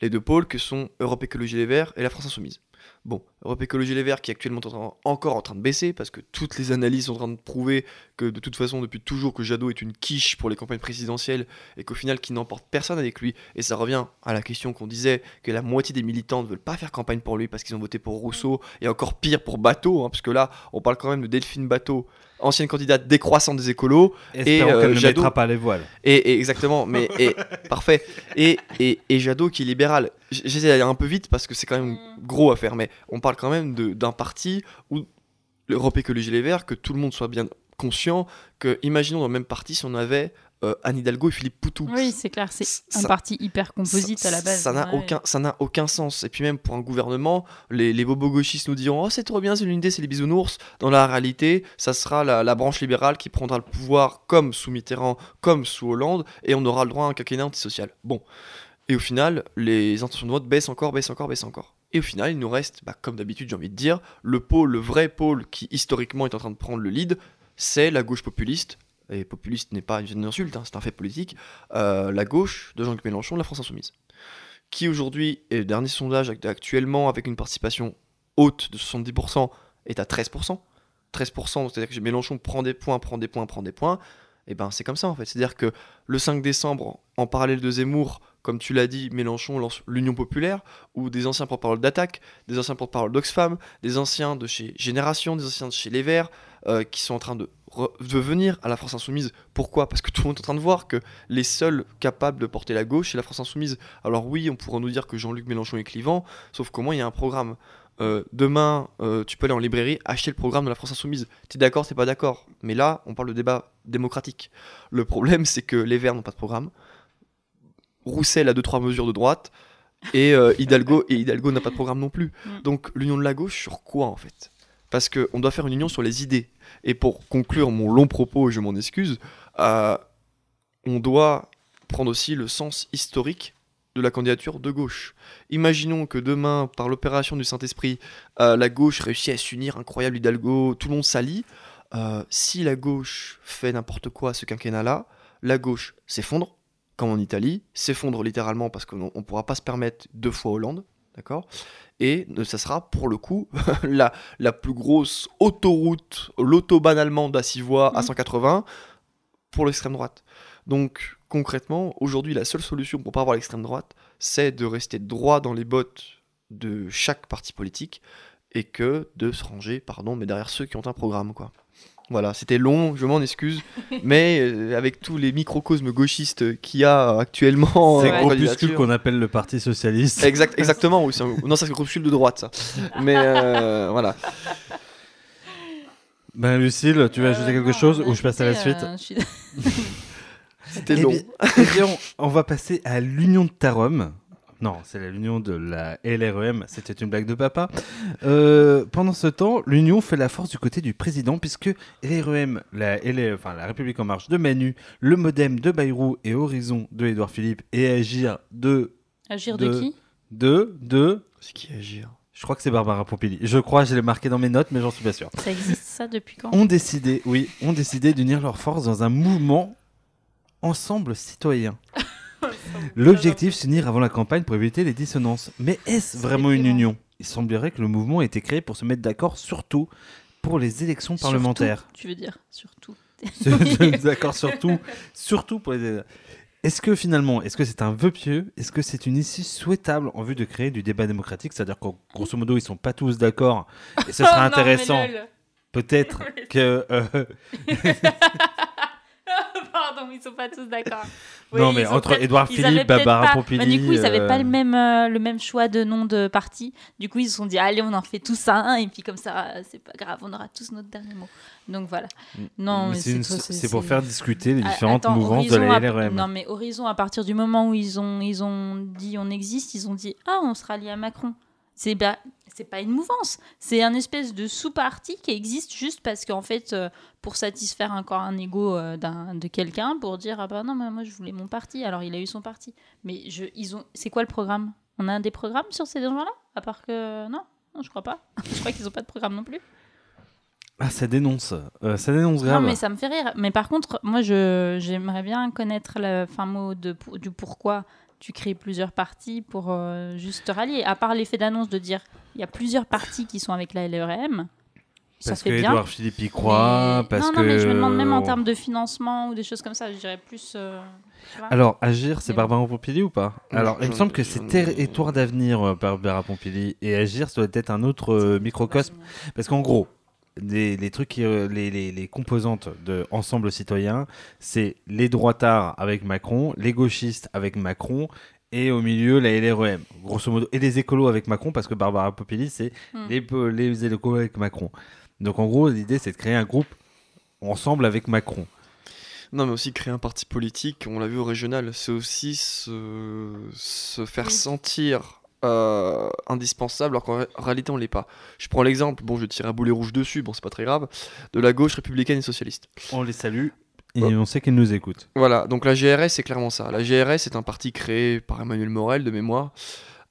Les deux pôles que sont Europe Écologie Les Verts et la France Insoumise. Bon, Europe Écologie Les Verts qui est actuellement encore en train de baisser parce que toutes les analyses sont en train de prouver que de toute façon depuis toujours que Jadot est une quiche pour les campagnes présidentielles et qu'au final qui n'emporte personne avec lui et ça revient à la question qu'on disait que la moitié des militants ne veulent pas faire campagne pour lui parce qu'ils ont voté pour Rousseau et encore pire pour Bateau hein, parce que là on parle quand même de Delphine Bateau ancienne candidate décroissante des écolos Espérons euh, qu'elle ne Jadot- mettra pas les voiles. et, et exactement, mais et, parfait. Et, et, et Jadot qui est libéral. J'essaie d'aller un peu vite parce que c'est quand même gros à faire, mais on parle quand même d'un parti où l'Europe Écologie Les Verts, que tout le monde soit bien conscient que, imaginons dans le même parti si on avait euh, Anne Hidalgo et Philippe Poutou. Oui, c'est clair, c'est un parti hyper composite ça- à la base. Ça n'a ouais. aucun, ça n'a aucun sens. Et puis même pour un gouvernement, les, les bobos gauchistes nous diront oh c'est trop bien, c'est l'unité, c'est les bisounours. Dans la réalité, ça sera la, la branche libérale qui prendra le pouvoir comme sous Mitterrand, comme sous Hollande, et on aura le droit à un quinquennat antisocial. Bon. Et au final, les intentions de vote baissent encore, baissent encore, baissent encore. Et au final, il nous reste, bah, comme d'habitude, j'ai envie de dire, le pôle, le vrai pôle qui historiquement est en train de prendre le lead, c'est la gauche populiste. Et populiste n'est pas une insulte, hein, c'est un fait politique. Euh, la gauche de Jean-Luc Mélenchon, la France Insoumise. Qui aujourd'hui, et le dernier sondage act- actuellement, avec une participation haute de 70%, est à 13%. 13%, c'est-à-dire que Mélenchon prend des points, prend des points, prend des points. Et ben c'est comme ça en fait. C'est-à-dire que le 5 décembre, en parallèle de Zemmour, comme tu l'as dit, Mélenchon lance l'Union Populaire, où des anciens porte-parole d'Attaque, des anciens porte-parole d'Oxfam, des anciens de chez Génération, des anciens de chez Les Verts, euh, qui sont en train de, de venir à la France Insoumise. Pourquoi? Parce que tout le monde est en train de voir que les seuls capables de porter la gauche, c'est la France Insoumise. Alors oui, on pourra nous dire que Jean-Luc Mélenchon est clivant, sauf qu'au moins il y a un programme. Euh, demain, euh, tu peux aller en librairie, acheter le programme de la France Insoumise. T'es d'accord, t'es pas d'accord? Mais là, on parle de débat démocratique. Le problème, c'est que les Verts n'ont pas de programme. Roussel a deux trois mesures de droite et euh, Hidalgo et Hidalgo n'a pas de programme non plus. Mm. Donc l'union de la gauche sur quoi en fait? Parce que on doit faire une union sur les idées. Et pour conclure mon long propos, et je m'en excuse, euh, on doit prendre aussi le sens historique de la candidature de gauche. Imaginons que demain, par l'opération du Saint-Esprit, euh, la gauche réussit à s'unir, incroyable Hidalgo, tout le monde s'allie. Euh, si la gauche fait n'importe quoi ce quinquennat-là, la gauche s'effondre, comme en Italie, s'effondre littéralement parce qu'on ne pourra pas se permettre deux fois Hollande, d'accord? Et ça sera pour le coup la, la plus grosse autoroute, l'autobahn allemande à 6 voies à Mhm. 180 pour l'extrême droite. Donc concrètement, aujourd'hui, la seule solution pour pas avoir l'extrême droite, c'est de rester droit dans les bottes de chaque parti politique et que de se ranger, pardon, mais derrière ceux qui ont un programme, quoi. Voilà, c'était long, je m'en excuse, mais euh, avec tous les microcosmes gauchistes qu'il y a actuellement C'est en groupuscule candidature- qu'on appelle le Parti Socialiste. Exact, exactement, oui, c'est un- non, ça, c'est le groupuscule de droite, ça. Mais euh, voilà. Ben Lucille, tu veux Euh, ajouter quelque non, chose ou je passe à la suite euh, suis- C'était Eh long. bien, eh bien, on, on va passer à l'Union de Tarom. Non, c'est la- l'union de la LREM, c'était une blague de papa. Euh, pendant ce temps, l'union fait la force du côté du président, puisque LREM, la, LR, enfin, la République en marche de Manu, le Modem de Bayrou et Horizon de Édouard Philippe, et Agir de... Agir de De- qui? de... de... C'est qui agir? Je crois que c'est Barbara Pompili. Je crois, je l'ai marqué dans mes notes, mais j'en suis pas sûr. Ça existe ça depuis quand? Ont décidé, oui, ont décidé d'unir leurs forces dans un mouvement ensemble citoyen. L'objectif, s'unir avant la campagne pour éviter les dissonances. Mais est-ce vraiment une union? Il semblerait que le mouvement ait été créé pour se mettre d'accord surtout pour les élections parlementaires. Tu veux dire surtout. d'accord, surtout, surtout pour les. Est-ce que finalement, est-ce que c'est un vœu pieux? Est-ce que c'est une issue souhaitable en vue de créer du débat démocratique? C'est-à-dire qu'en grosso modo, ils sont pas tous d'accord. Et ce Oh serait non, mais intéressant, peut-être, que euh, Pardon, ils sont pas tous d'accord. Non, mais entre Édouard Philippe, Barbara pas- Pompili, Bah, du coup, ils n'avaient euh, pas le même, euh, le même choix de nom de parti. Du coup, ils se sont dit, allez, on en fait tous un, et puis comme ça, euh, c'est pas grave, on aura tous notre dernier mot. Donc voilà. Non, mais mais c'est une- pour faire discuter les Ah, différentes attends, mouvances de la à- LREM. Non, mais Horizon, à partir du moment où ils ont, ils ont dit on existe, ils ont dit ah, on sera lié à Macron. C'est bah, c'est pas une mouvance, c'est un espèce de sous-parti qui existe juste parce qu'en fait, euh, pour satisfaire encore un ego euh, d'un- de quelqu'un, pour dire ah bah non, mais moi je voulais mon parti, alors il a eu son parti. Mais je, ils ont, c'est quoi le programme? On a des programmes sur ces gens-là? À part que non, non, je crois pas. je crois qu'ils ont pas de programme non plus. Ah, ça dénonce. Euh, ça dénonce grave. Non, mais ça me fait rire. Mais par contre, moi, je, j'aimerais bien connaître le fin mot de, du pourquoi tu crées plusieurs partis pour euh, juste te rallier. À part l'effet d'annonce de dire il y a plusieurs partis qui sont avec la LRM, ça parce fait que bien. Édouard Philippe y croit, Mais- parce non, que... non, mais je me demande même en termes de financement ou des choses comme ça, je dirais plus. euh. Alors, Agir, c'est Mais Barbara Pompili ou pas? Alors, je- il me semble que c'est Territoire d'avenir, euh, Barbara Pompili, et Agir, ça doit être un autre euh, microcosme. Parce qu'en gros, les, les trucs, qui, euh, les, les- les composantes de Ensemble citoyen, c'est les droitards avec Macron, les gauchistes avec Macron, et au milieu, la LREM, grosso modo, et les écolos avec Macron, parce que Barbara Pompili, c'est Hmm. les, les écolos avec Macron. Donc, en gros, l'idée, c'est de créer un groupe ensemble avec Macron. Non, mais aussi créer un parti politique, on l'a vu au régional, c'est aussi se, se faire Oui. sentir euh, indispensable, alors qu'en ré- réalité on l'est pas. Je prends l'exemple, bon je tire un boulet rouge dessus, bon c'est pas très grave, de la gauche républicaine et socialiste. On les salue, et on sait qu'ils nous écoutent. Voilà, donc la GRS c'est clairement ça. La GRS est un parti créé par Emmanuel Morel de mémoire,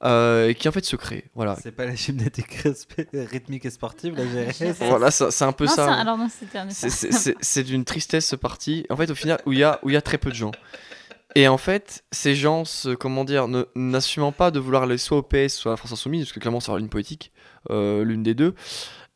euh, et qui en fait se crée. Voilà, C'est pas la gymnastique rythmique et sportive, la GRS voilà c'est un peu non, ça. hein. alors non, C'est- c'est- C'est c'est d'une tristesse ce parti. En fait, au final, où il y a, où il y a très peu de gens. Et en fait, ces gens, se- comment dire, n'assumant pas de vouloir aller soit au PS, soit à la France Insoumise, parce que clairement, c'est une politique, euh, l'une des deux.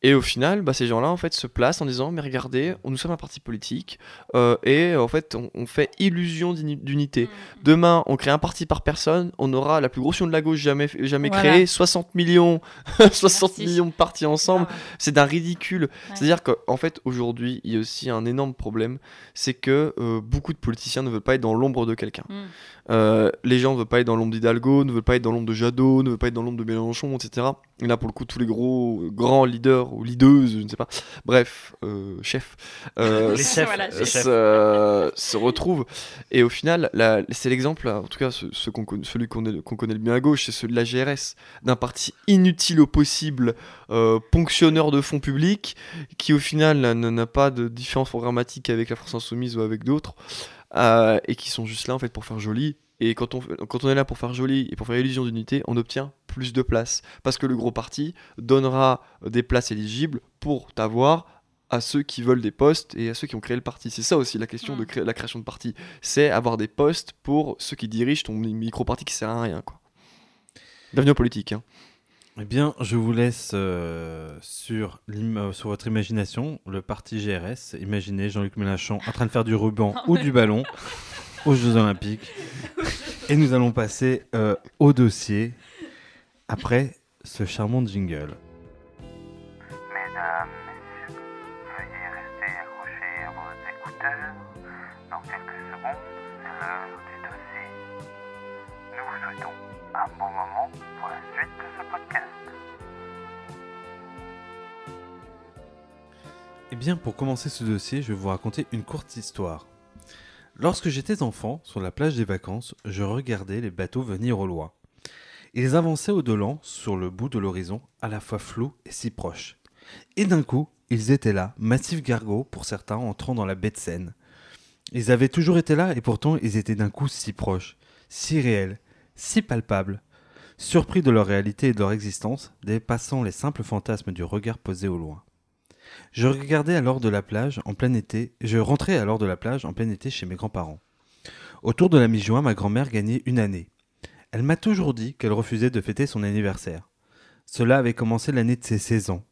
Et au final, bah, ces gens-là, en fait, se placent en disant, mais regardez, nous sommes un parti politique, euh, et en fait, on, on fait illusion d'uni- d'unité. Demain, on crée un parti par personne, on aura la plus grosse union de la gauche jamais, jamais Voilà. créée, 60 millions, 60 Merci. millions de partis ensemble. Ah, C'est d'un ridicule. Ouais. C'est-à-dire qu'en fait, aujourd'hui, il y a aussi un énorme problème, c'est que euh, beaucoup de politiciens ne veulent pas être dans l'ombre de quelqu'un. Mm. Euh, les gens ne veulent pas être dans l'ombre d'Hidalgo, ne veulent pas être dans l'ombre de Jadot, ne veulent pas être dans l'ombre de Mélenchon, etc. Et là, pour le coup, tous les gros, grands leaders ou leaders, je ne sais pas, bref, euh, chefs, euh, Voilà, se, chefs. se retrouvent. Et au final, c'est l'exemple, en tout cas ce, ce qu'on conna- celui qu'on connaît le mieux à gauche, c'est celui de la GRS, d'un parti inutile au possible, euh, ponctionneur de fonds publics, qui au final n'a- n'a pas de différence programmatique avec la France Insoumise ou avec d'autres, euh, et qui sont juste là en fait pour faire joli. Et quand on, quand on est là pour faire joli et pour faire illusion d'unité, on obtient plus de places. Parce que le gros parti donnera des places éligibles pour t'avoir à ceux qui veulent des postes et à ceux qui ont créé le parti. C'est ça aussi la question de Mm. la création de parti. C'est avoir des postes pour ceux qui dirigent ton micro-parti qui sert à rien. Quoi. Bienvenue en politique. hein. Eh bien, je vous laisse euh, sur, euh, sur votre imagination le parti GRS. Imaginez Jean-Luc Mélenchon en train de faire du ruban ou du ballon. aux Jeux Olympiques. Et nous allons passer euh, au dossier après ce charmant jingle. Eh bien, pour commencer ce dossier, je vais vous raconter une courte histoire. Lorsque j'étais enfant, sur la plage des vacances, je regardais les bateaux venir au loin. Ils avançaient au-delà, sur le bout de l'horizon, à la fois flous et si proches. Et d'un coup, ils étaient là, massifs gargots pour certains entrant dans la baie de Seine. Ils avaient toujours été là et pourtant ils étaient d'un coup si proches, si réels, si palpables. Surpris de leur réalité et de leur existence, dépassant les simples fantasmes du regard posé au loin. Je regardais alors de la plage en plein été, je rentrais alors de la plage en plein été chez mes grands-parents. Autour de la mi-juin, ma grand-mère gagnait une année. Elle m'a toujours dit qu'elle refusait de fêter son anniversaire. Cela avait commencé l'année de ses 16 ans.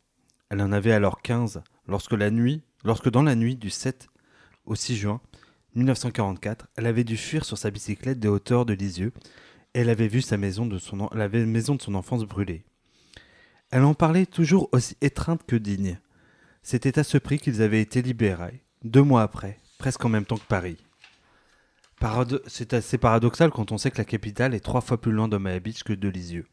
Elle en avait alors 15 lorsque la nuit, lorsque dans la nuit du 7 au 6 juin 1944, elle avait dû fuir sur sa bicyclette des hauteurs de Lisieux et elle avait vu sa maison de son, en- la maison de son enfance brûler. Elle en parlait toujours aussi étreinte que digne. C'était à ce prix qu'ils avaient été libérés, deux mois après, presque en même temps que Paris. C'est assez paradoxal quand on sait que la capitale est trois fois plus loin d'Omaha Beach que de Lisieux.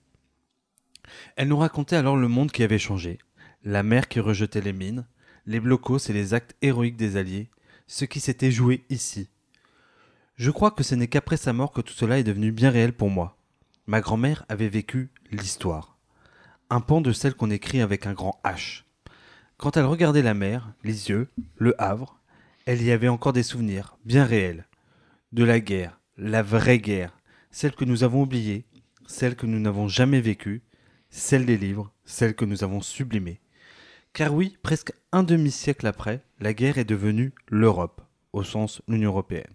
Elle nous racontait alors le monde qui avait changé, la mer qui rejetait les mines, les blocos et les actes héroïques des Alliés, ce qui s'était joué ici. Je crois que ce n'est qu'après sa mort que tout cela est devenu bien réel pour moi. Ma grand-mère avait vécu l'histoire. Un pan de celle qu'on écrit avec un grand H. Quand elle regardait la mer, les yeux, le Havre, elle y avait encore des souvenirs, bien réels. De la guerre, la vraie guerre, celle que nous avons oubliée, celle que nous n'avons jamais vécue, celle des livres, celle que nous avons sublimée. Car oui, presque un demi-siècle après, la guerre est devenue l'Europe, au sens l'Union européenne.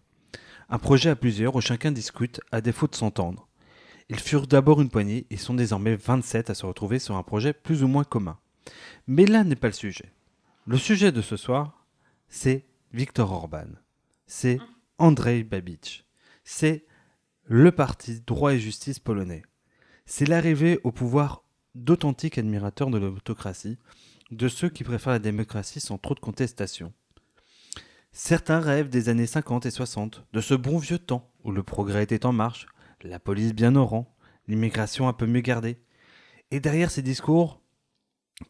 Un projet à plusieurs où chacun discute à défaut de s'entendre. Ils furent d'abord une poignée et sont désormais 27 à se retrouver sur un projet plus ou moins commun. Mais là n'est pas le sujet. Le sujet de ce soir, c'est Viktor Orban. C'est Andrzej Babic. C'est le parti droit et justice polonais. C'est l'arrivée au pouvoir d'authentiques admirateurs de l'autocratie, de ceux qui préfèrent la démocratie sans trop de contestation. Certains rêvent des années 50 et 60, de ce bon vieux temps où le progrès était en marche, la police bien au rang, l'immigration un peu mieux gardée. Et derrière ces discours,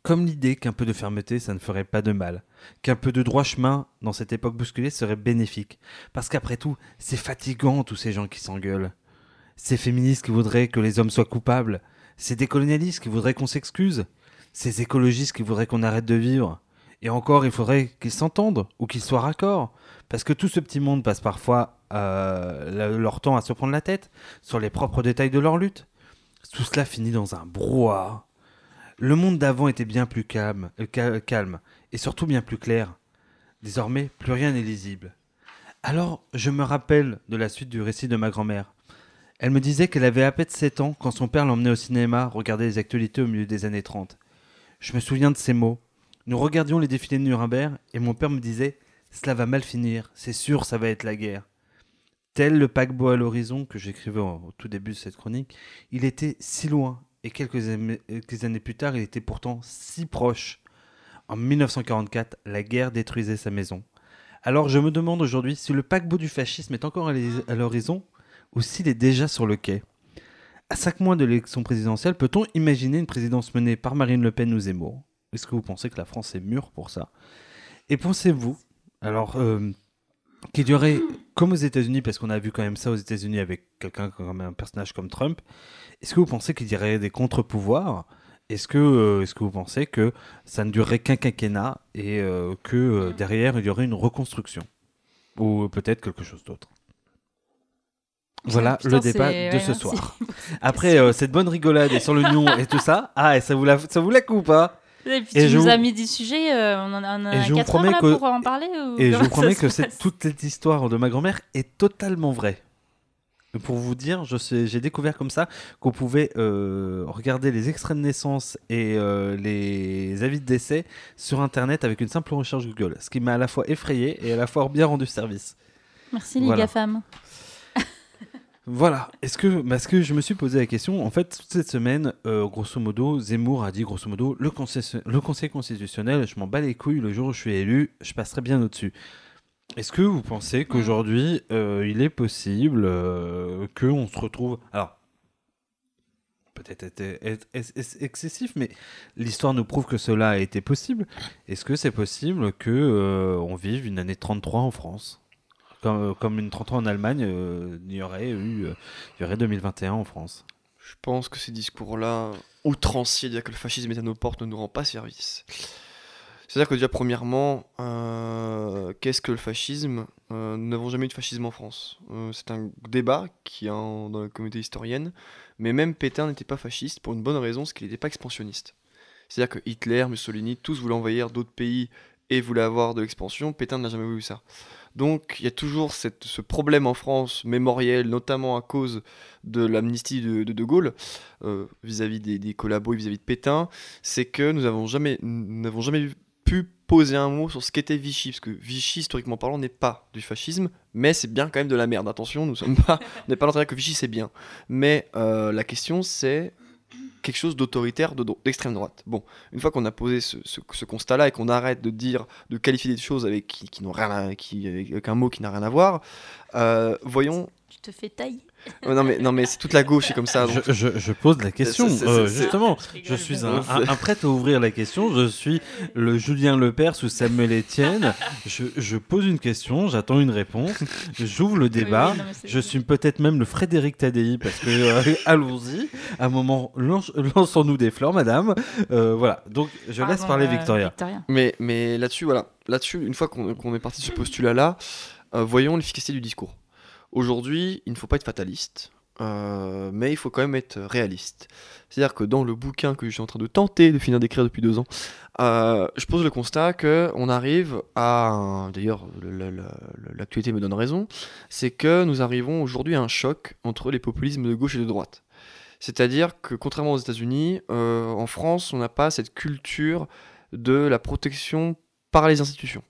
comme l'idée qu'un peu de fermeté, ça ne ferait pas de mal, qu'un peu de droit chemin dans cette époque bousculée serait bénéfique, parce qu'après tout, c'est fatigant tous ces gens qui s'engueulent. Ces féministes qui voudraient que les hommes soient coupables, ces décolonialistes qui voudraient qu'on s'excuse, ces écologistes qui voudraient qu'on arrête de vivre. Et encore, il faudrait qu'ils s'entendent ou qu'ils soient raccords, parce que tout ce petit monde passe parfois euh, leur temps à se prendre la tête sur les propres détails de leur lutte. Tout cela finit dans un brouhaha. Le monde d'avant était bien plus calme, euh, cal- calme et surtout bien plus clair. Désormais, plus rien n'est lisible. Alors, je me rappelle de la suite du récit de ma grand-mère. Elle me disait qu'elle avait à peine 7 ans quand son père l'emmenait au cinéma regarder les actualités au milieu des années 30. Je me souviens de ces mots. Nous regardions les défilés de Nuremberg et mon père me disait Cela va mal finir, c'est sûr, ça va être la guerre. Tel le paquebot à l'horizon que j'écrivais au tout début de cette chronique, il était si loin et quelques, années plus tard, il était pourtant si proche. En 1944, la guerre détruisait sa maison. Alors je me demande aujourd'hui si le paquebot du fascisme est encore à l'horizon ou s'il est déjà sur le quai. À cinq mois de l'élection présidentielle, peut-on imaginer une présidence menée par Marine Le Pen ou Zemmour? Est-ce que vous pensez que la France est mûre pour ça? Et pensez-vous, alors, euh, qu'il y aurait, comme aux États-Unis, parce qu'on a vu quand même ça aux États-Unis avec quelqu'un comme un personnage comme Trump, est-ce que vous pensez qu'il y aurait des contre-pouvoirs? Est-ce que, euh, est-ce que vous pensez que ça ne durerait qu'un quinquennat et euh, que euh, derrière il y aurait une reconstruction? Ou peut-être quelque chose d'autre? Voilà Putain, le débat de ouais, ce soir. Après euh, cette bonne rigolade et sur l'oignon et tout ça, ah, et ça vous la, ça vous la coupe, hein Et puis Et tu nous vous- as mis des sujets, euh, on en a, on Et a je vous 4 promets heures là que- pour en parler ou Et je vous promets que passe toute cette histoire de ma grand-mère est totalement vraie. Et Pour vous dire, j'ai découvert comme ça qu'on pouvait euh, regarder les extraits de naissance et euh, les avis de décès sur Internet avec une simple recherche Google, ce qui m'a à la fois effrayé et à la fois bien rendu service. Merci les Voilà. GAFAM. Voilà. Est-ce que, parce que je me suis posé la question, en fait, toute cette semaine, euh, grosso modo, Zemmour a dit, grosso modo, le conseil, le conseil constitutionnel, je m'en bats les couilles, le jour où je suis élu, je passerai bien au-dessus. Est-ce que vous pensez qu'aujourd'hui, euh, il est possible euh, qu'on se retrouve... Alors, peut-être être- être- être excessif, mais l'histoire nous prouve que cela a été possible. Est-ce que c'est possible que euh, on vive une année 33 en France? Comme, euh, comme une 33 en Allemagne, euh, il y aurait eu, euh, y aurait 2021 en France. Je pense que ces discours-là, outranciers, dire que le fascisme est à nos portes, ne nous rend pas service. C'est-à-dire que déjà, premièrement, qu'est-ce que le fascisme? Nous n'avons jamais eu de fascisme en France. C'est un débat qui est dans la communauté historienne, mais même Pétain n'était pas fasciste pour une bonne raison, c'est qu'il n'était pas expansionniste. C'est-à-dire que Hitler, Mussolini, tous voulaient envahir d'autres pays et voulaient avoir de l'expansion. Pétain n'a jamais voulu ça. Donc il y a toujours ce problème en France mémoriel, notamment à cause de l'amnistie de, de Gaulle euh, vis-à-vis des, des collabos et vis-à-vis de Pétain, c'est que nous n'avons jamais, nous n'avons jamais pu poser un mot sur ce qu'était Vichy, parce que Vichy, historiquement parlant, n'est pas du fascisme, mais c'est bien quand même de la merde. Attention, nous sommes pas, on n'est pas l'intérêt que Vichy c'est bien. Mais euh, la question c'est quelque chose d'autoritaire d'extrême droite. Bon, une fois qu'on a posé ce, constat-là et qu'on arrête de dire, de qualifier des choses avec qui, qui n'ont rien, à- avec un mot qui n'a rien à voir, euh, voyons. Tu te fais tailler. Oh, non mais non mais c'est toute la gauche est comme ça. donc- Je, je- je pose la question, C'est- c'est- euh, c'est- justement. Je suis un, rigole. un- un prêt à ouvrir la question. Je suis le Julien Lepers ou Samuel Etienne. Je, je pose une question, j'attends une réponse. J'ouvre le débat. oui, non, Je suis peut-être même le Frédéric Tadei parce que euh, allons-y. À un moment, lançons-nous des fleurs, madame. Euh, voilà. Donc je laisse Pardon, parler euh, Victoria. Victoria. Mais, mais là-dessus, voilà. Là-dessus, une fois qu'on qu'on est parti de ce postulat-là, euh, voyons l'efficacité du discours. Aujourd'hui, il ne faut pas être fataliste, euh, mais il faut quand même être réaliste. C'est-à-dire que dans le bouquin que je suis en train de tenter de finir d'écrire depuis deux ans, euh, je pose le constat que on arrive à, d'ailleurs, le- le- le- l'actualité me donne raison, c'est que nous arrivons aujourd'hui à un choc entre les populismes de gauche et de droite. C'est-à-dire que contrairement aux États-Unis, euh, en France, on n'a pas cette culture de la protection par les institutions.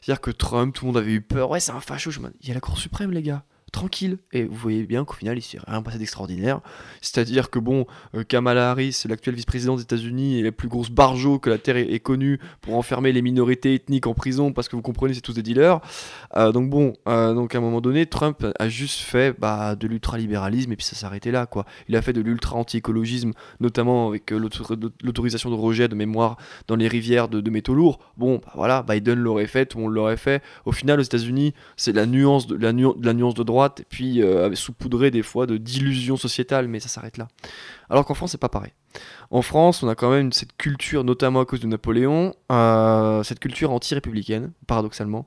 C'est-à-dire que Trump, tout le monde avait eu peur. Ouais, c'est un facho. Je me dis, Il y a la Cour suprême, les gars. Tranquille. Et vous voyez bien qu'au final, il s'est rien passé d'extraordinaire. C'est-à-dire que, bon, euh, Kamala Harris, l'actuelle vice-présidente des États-Unis, est la plus grosse barjo que la Terre ait, connue pour enfermer les minorités ethniques en prison parce que vous comprenez, c'est tous des dealers. Euh, donc, bon, euh, donc à un moment donné, Trump a juste fait bah, de l'ultralibéralisme et puis ça s'arrêtait là, quoi. Il a fait de l'ultra-anti-écologisme, notamment avec l'autor- l'autorisation de rejet de mémoire dans les rivières de, métaux lourds. Bon, bah voilà, Biden l'aurait fait, tout le monde l'aurait fait. Au final, aux États-Unis, c'est la nuance de la, nu- la nuance de droite, puis euh, saupoudré des fois de d'illusions sociétales, mais ça s'arrête là. Alors qu'en France, c'est pas pareil. En France, on a quand même cette culture, notamment à cause de Napoléon, euh, cette culture anti-républicaine, paradoxalement,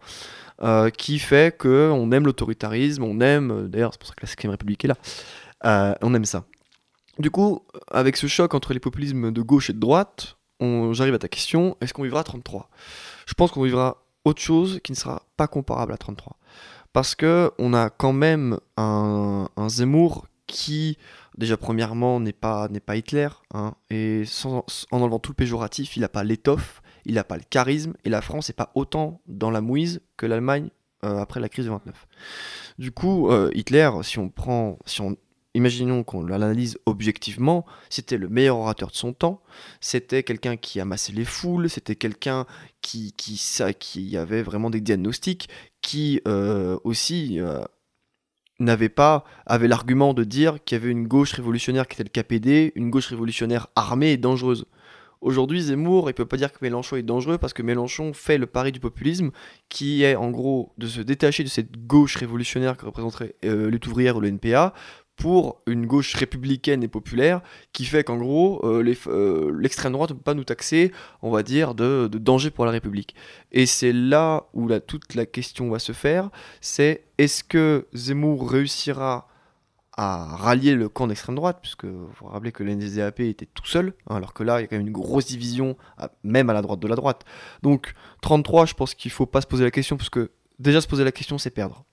euh, qui fait que on aime l'autoritarisme, on aime, euh, d'ailleurs, c'est pour ça que la 5 République est là, on aime ça. Du coup, avec ce choc entre les populismes de gauche et de droite, j'arrive à ta question, est-ce qu'on vivra à 33 Je pense qu'on vivra autre chose qui ne sera pas comparable à 33. Parce que on a quand même un, Zemmour qui, déjà premièrement, n'est pas, n'est pas Hitler, hein, et en enlevant tout le péjoratif, il n'a pas l'étoffe, il n'a pas le charisme, et la France n'est pas autant dans la mouise que l'Allemagne euh, après la crise de 29. Du coup, euh, Hitler, si on prend, si on, imaginons qu'on l'analyse objectivement, c'était le meilleur orateur de son temps, c'était quelqu'un qui amassait les foules, c'était quelqu'un qui, qui, ça, qui avait vraiment des diagnostics, qui euh, aussi euh, n'avait pas, avait l'argument de dire qu'il y avait une gauche révolutionnaire qui était le KPD, une gauche révolutionnaire armée et dangereuse. Aujourd'hui, Zemmour, il peut pas dire que Mélenchon est dangereux parce que Mélenchon fait le pari du populisme qui est en gros de se détacher de cette gauche révolutionnaire que représenterait euh, ou le NPA pour une gauche républicaine et populaire qui fait qu'en gros euh, euh, l'extrême droite ne peut pas nous taxer, on va dire, de, danger pour la République. Et c'est là où la, toute la question va se faire, c'est est-ce que Zemmour réussira à rallier le camp d'extrême droite, puisque vous vous rappelez que l'NSDAP était tout seul, hein, alors que là, il y a quand même une grosse division, même à la droite de la droite. Donc, 33, je pense qu'il faut pas se poser la question, parce que déjà se poser la question, c'est perdre.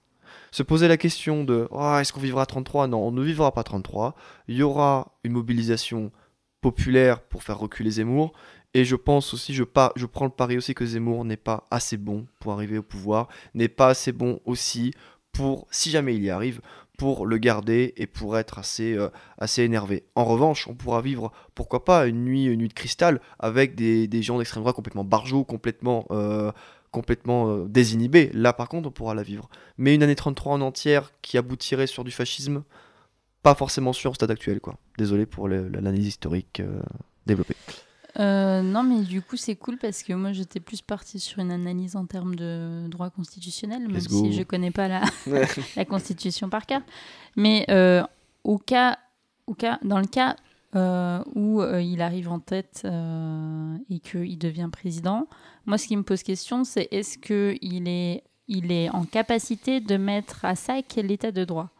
Se poser la question de Ah, est-ce qu'on vivra à 33 Non, on ne vivra pas à 33. Il y aura une mobilisation populaire pour faire reculer Zemmour. Et je pense aussi, je, prends le pari aussi que Zemmour n'est pas assez bon pour arriver au pouvoir, n'est pas assez bon aussi pour, si jamais il y arrive, pour le garder et pour être assez, euh, assez énervé. En revanche, on pourra vivre, pourquoi pas, une nuit, de cristal avec des, des gens d'extrême droite complètement barjots, complètement, euh, complètement euh, désinhibés. Là, par contre, on pourra la vivre. Mais une année 33 en entière qui aboutirait sur du fascisme, pas forcément sûr au stade actuel. Quoi. Désolé pour l'analyse historique euh, développée. Euh, non, mais du coup, c'est cool parce que moi, j'étais plus partie sur une analyse en termes de droit constitutionnel, même Let's go. si je connais pas la, la Constitution par cœur. Mais euh, au cas, au cas, dans le cas euh, où euh, il arrive en tête euh, et qu'il devient président, moi, ce qui me pose question, c'est est-ce qu'il est, il est en capacité de mettre à sac l'état de droit?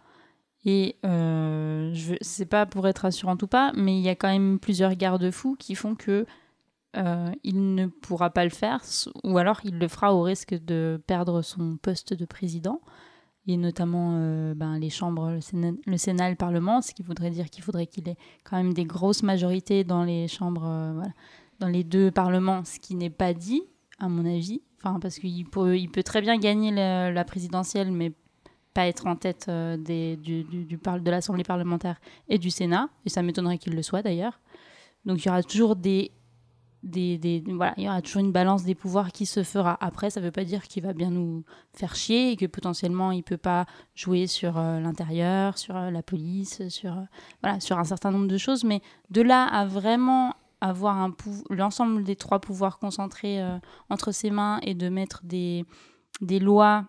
Et je sais pas pour être rassurante ou pas, mais il y a quand même plusieurs garde-fous qui font que il ne pourra pas le faire, ou alors il le fera au risque de perdre son poste de président, et notamment euh, ben, les chambres, le Sénat, le Sénat et le Parlement, ce qui voudrait dire qu'il faudrait qu'il ait quand même des grosses majorités dans les chambres, euh, dans les deux parlements, ce qui n'est pas dit, à mon avis. Enfin, parce qu'il peut, il peut très bien gagner la, présidentielle, mais pas être en tête euh, des, du, du- du de l'Assemblée parlementaire et du Sénat, et ça m'étonnerait qu'il le soit d'ailleurs. Donc il y aura toujours des, des, voilà, il y aura toujours une balance des pouvoirs qui se fera. Après, ça ne veut pas dire qu'il va bien nous faire chier et que potentiellement il peut pas jouer sur euh, l'intérieur, sur euh, la police, sur euh, voilà, sur un certain nombre de choses. Mais de là à vraiment avoir l'ensemble des trois pouvoirs concentrés entre ses mains et de mettre des des lois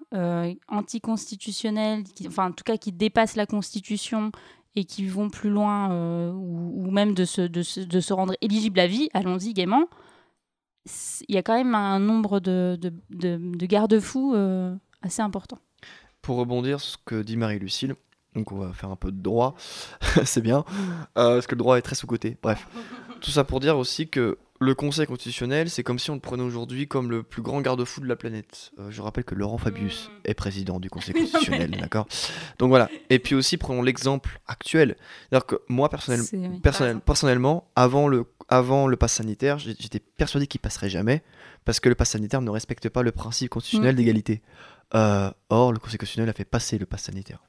anticonstitutionnelles, qui, enfin en tout cas qui dépassent la Constitution et qui vont plus loin, euh, ou, ou même de se, de, se, de se rendre éligible à vie, allons-y gaiement, il y a quand même un nombre de garde-fous euh, assez important. Pour rebondir sur ce que dit Marie-Lucille, donc on va faire un peu de droit, c'est bien, euh, parce que le droit est très sous-côté. Bref, tout ça pour dire aussi que le Conseil constitutionnel, c'est comme si on le prenait aujourd'hui comme le plus grand garde-fou de la planète. Euh, je rappelle que Laurent Fabius est président du Conseil constitutionnel, d'accord? Donc voilà. Et puis aussi, prenons l'exemple actuel. Que moi, personnellement, C'est- oui. Personnel- personnellement, avant le, avant le pass sanitaire, j'étais persuadé qu'il passerait jamais parce que le pass sanitaire ne respecte pas le principe constitutionnel Mm. d'égalité. Euh, or, le Conseil constitutionnel a fait passer le pass sanitaire.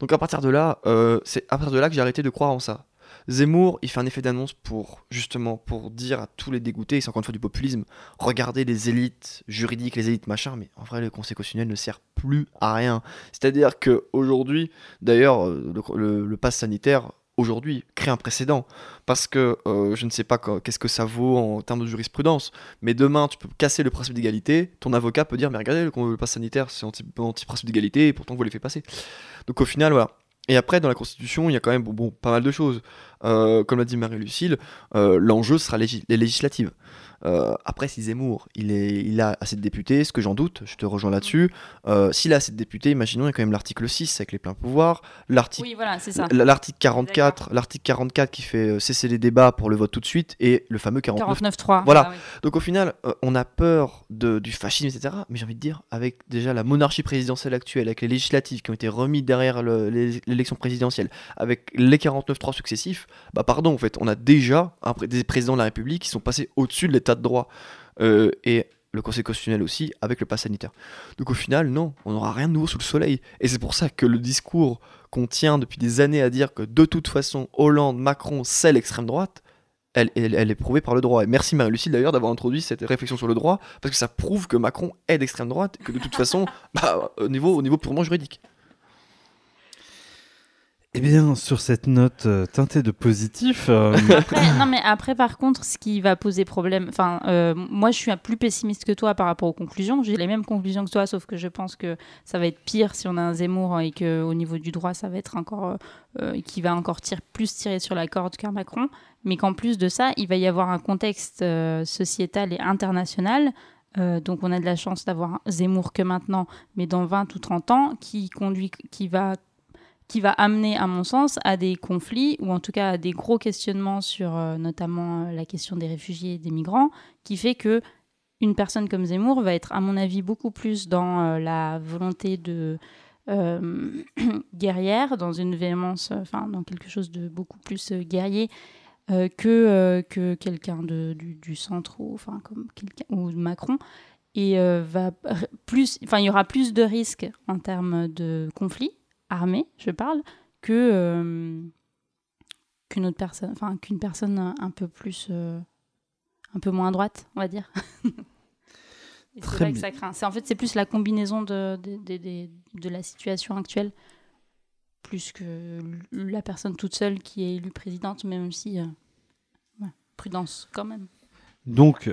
Donc à partir de là, euh, c'est à partir de là que j'ai arrêté de croire en ça. Zemmour, il fait un effet d'annonce pour justement pour dire à tous les dégoûtés, c'est encore une fois du populisme, regardez les élites juridiques, les élites machin, mais en vrai le Conseil constitutionnel ne sert plus à rien. C'est-à-dire que aujourd'hui, d'ailleurs, euh, le, le, pass sanitaire aujourd'hui crée un précédent parce que euh, je ne sais pas qu'est-ce que ça vaut en termes de jurisprudence, mais demain tu peux casser le principe d'égalité, ton avocat peut dire mais regardez le, le pass sanitaire c'est anti, anti-principe d'égalité et pourtant vous les fait passer. Donc au final voilà. Et après dans la Constitution il y a quand même bon, bon, pas mal de choses. Euh, comme l'a dit Marie-Lucille, euh, l'enjeu sera les législatives. Euh, après, si Zemmour, il, est, il a assez de députés, ce que j'en doute, je te rejoins là-dessus. Euh, S'il a assez de députés, imaginons, il y a quand même l'article 6 avec les pleins pouvoirs, l'article Oui, voilà, c'est ça. L- L'article 44, l'article 44 qui fait euh, cesser les débats pour le vote tout de suite et le fameux 49. 49.3. Voilà. Ah oui. Donc au final, euh, on a peur de, du fascisme, etc. Mais j'ai envie de dire, avec déjà la monarchie présidentielle actuelle, avec les législatives qui ont été remis derrière le- l'é- l'élection présidentielle, avec les 49-3 successifs, bah pardon, en fait, on a déjà un des présidents de la République qui sont passés au-dessus de l'état de droit. Euh, et le Conseil constitutionnel aussi, avec le pass sanitaire. Donc au final, non, on n'aura rien de nouveau sous le soleil. Et c'est pour ça que le discours qu'on tient depuis des années à dire que de toute façon, Hollande, Macron, c'est l'extrême droite, elle, est prouvée par le droit. Et merci Marie-Lucille d'ailleurs d'avoir introduit cette réflexion sur le droit, parce que ça prouve que Macron est d'extrême droite, et que de toute façon, bah, au, niveau, au niveau purement juridique. Eh bien, sur cette note euh, teintée de positif, euh, Après, non, mais après, par contre, ce qui va poser problème, enfin, euh, moi, je suis un plus pessimiste que toi par rapport aux conclusions. J'ai les mêmes conclusions que toi, sauf que je pense que ça va être pire si on a un Zemmour et que au niveau du droit, ça va être encore, qui va encore tirer, plus tirer sur la corde qu'un Macron, mais qu'en plus de ça, il va y avoir un contexte euh, sociétal et international. euh, donc, on a de la chance d'avoir un Zemmour que maintenant, mais dans 20 ou 30 ans, qui conduit, qui va qui va amener, à mon sens, à des conflits ou en tout cas à des gros questionnements sur euh, notamment euh, la question des réfugiés et des migrants, qui fait que une personne comme Zemmour va être, à mon avis, beaucoup plus dans euh, la volonté de guerrière, dans une véhémence, enfin dans quelque chose de beaucoup plus guerrier que, que quelqu'un du, du centre ou enfin comme ou Macron. Et va plus, enfin il y aura plus de risques en termes de conflits armée, je parle, que euh, qu'une autre personne, enfin qu'une personne un- un peu plus, euh, un peu moins à droite, on va dire. Et c'est là que ça craint. C'est en fait c'est plus la combinaison de, de, de- de- de la situation actuelle, plus que la personne toute seule qui est élue présidente, même si euh, ouais, prudence quand même. Donc,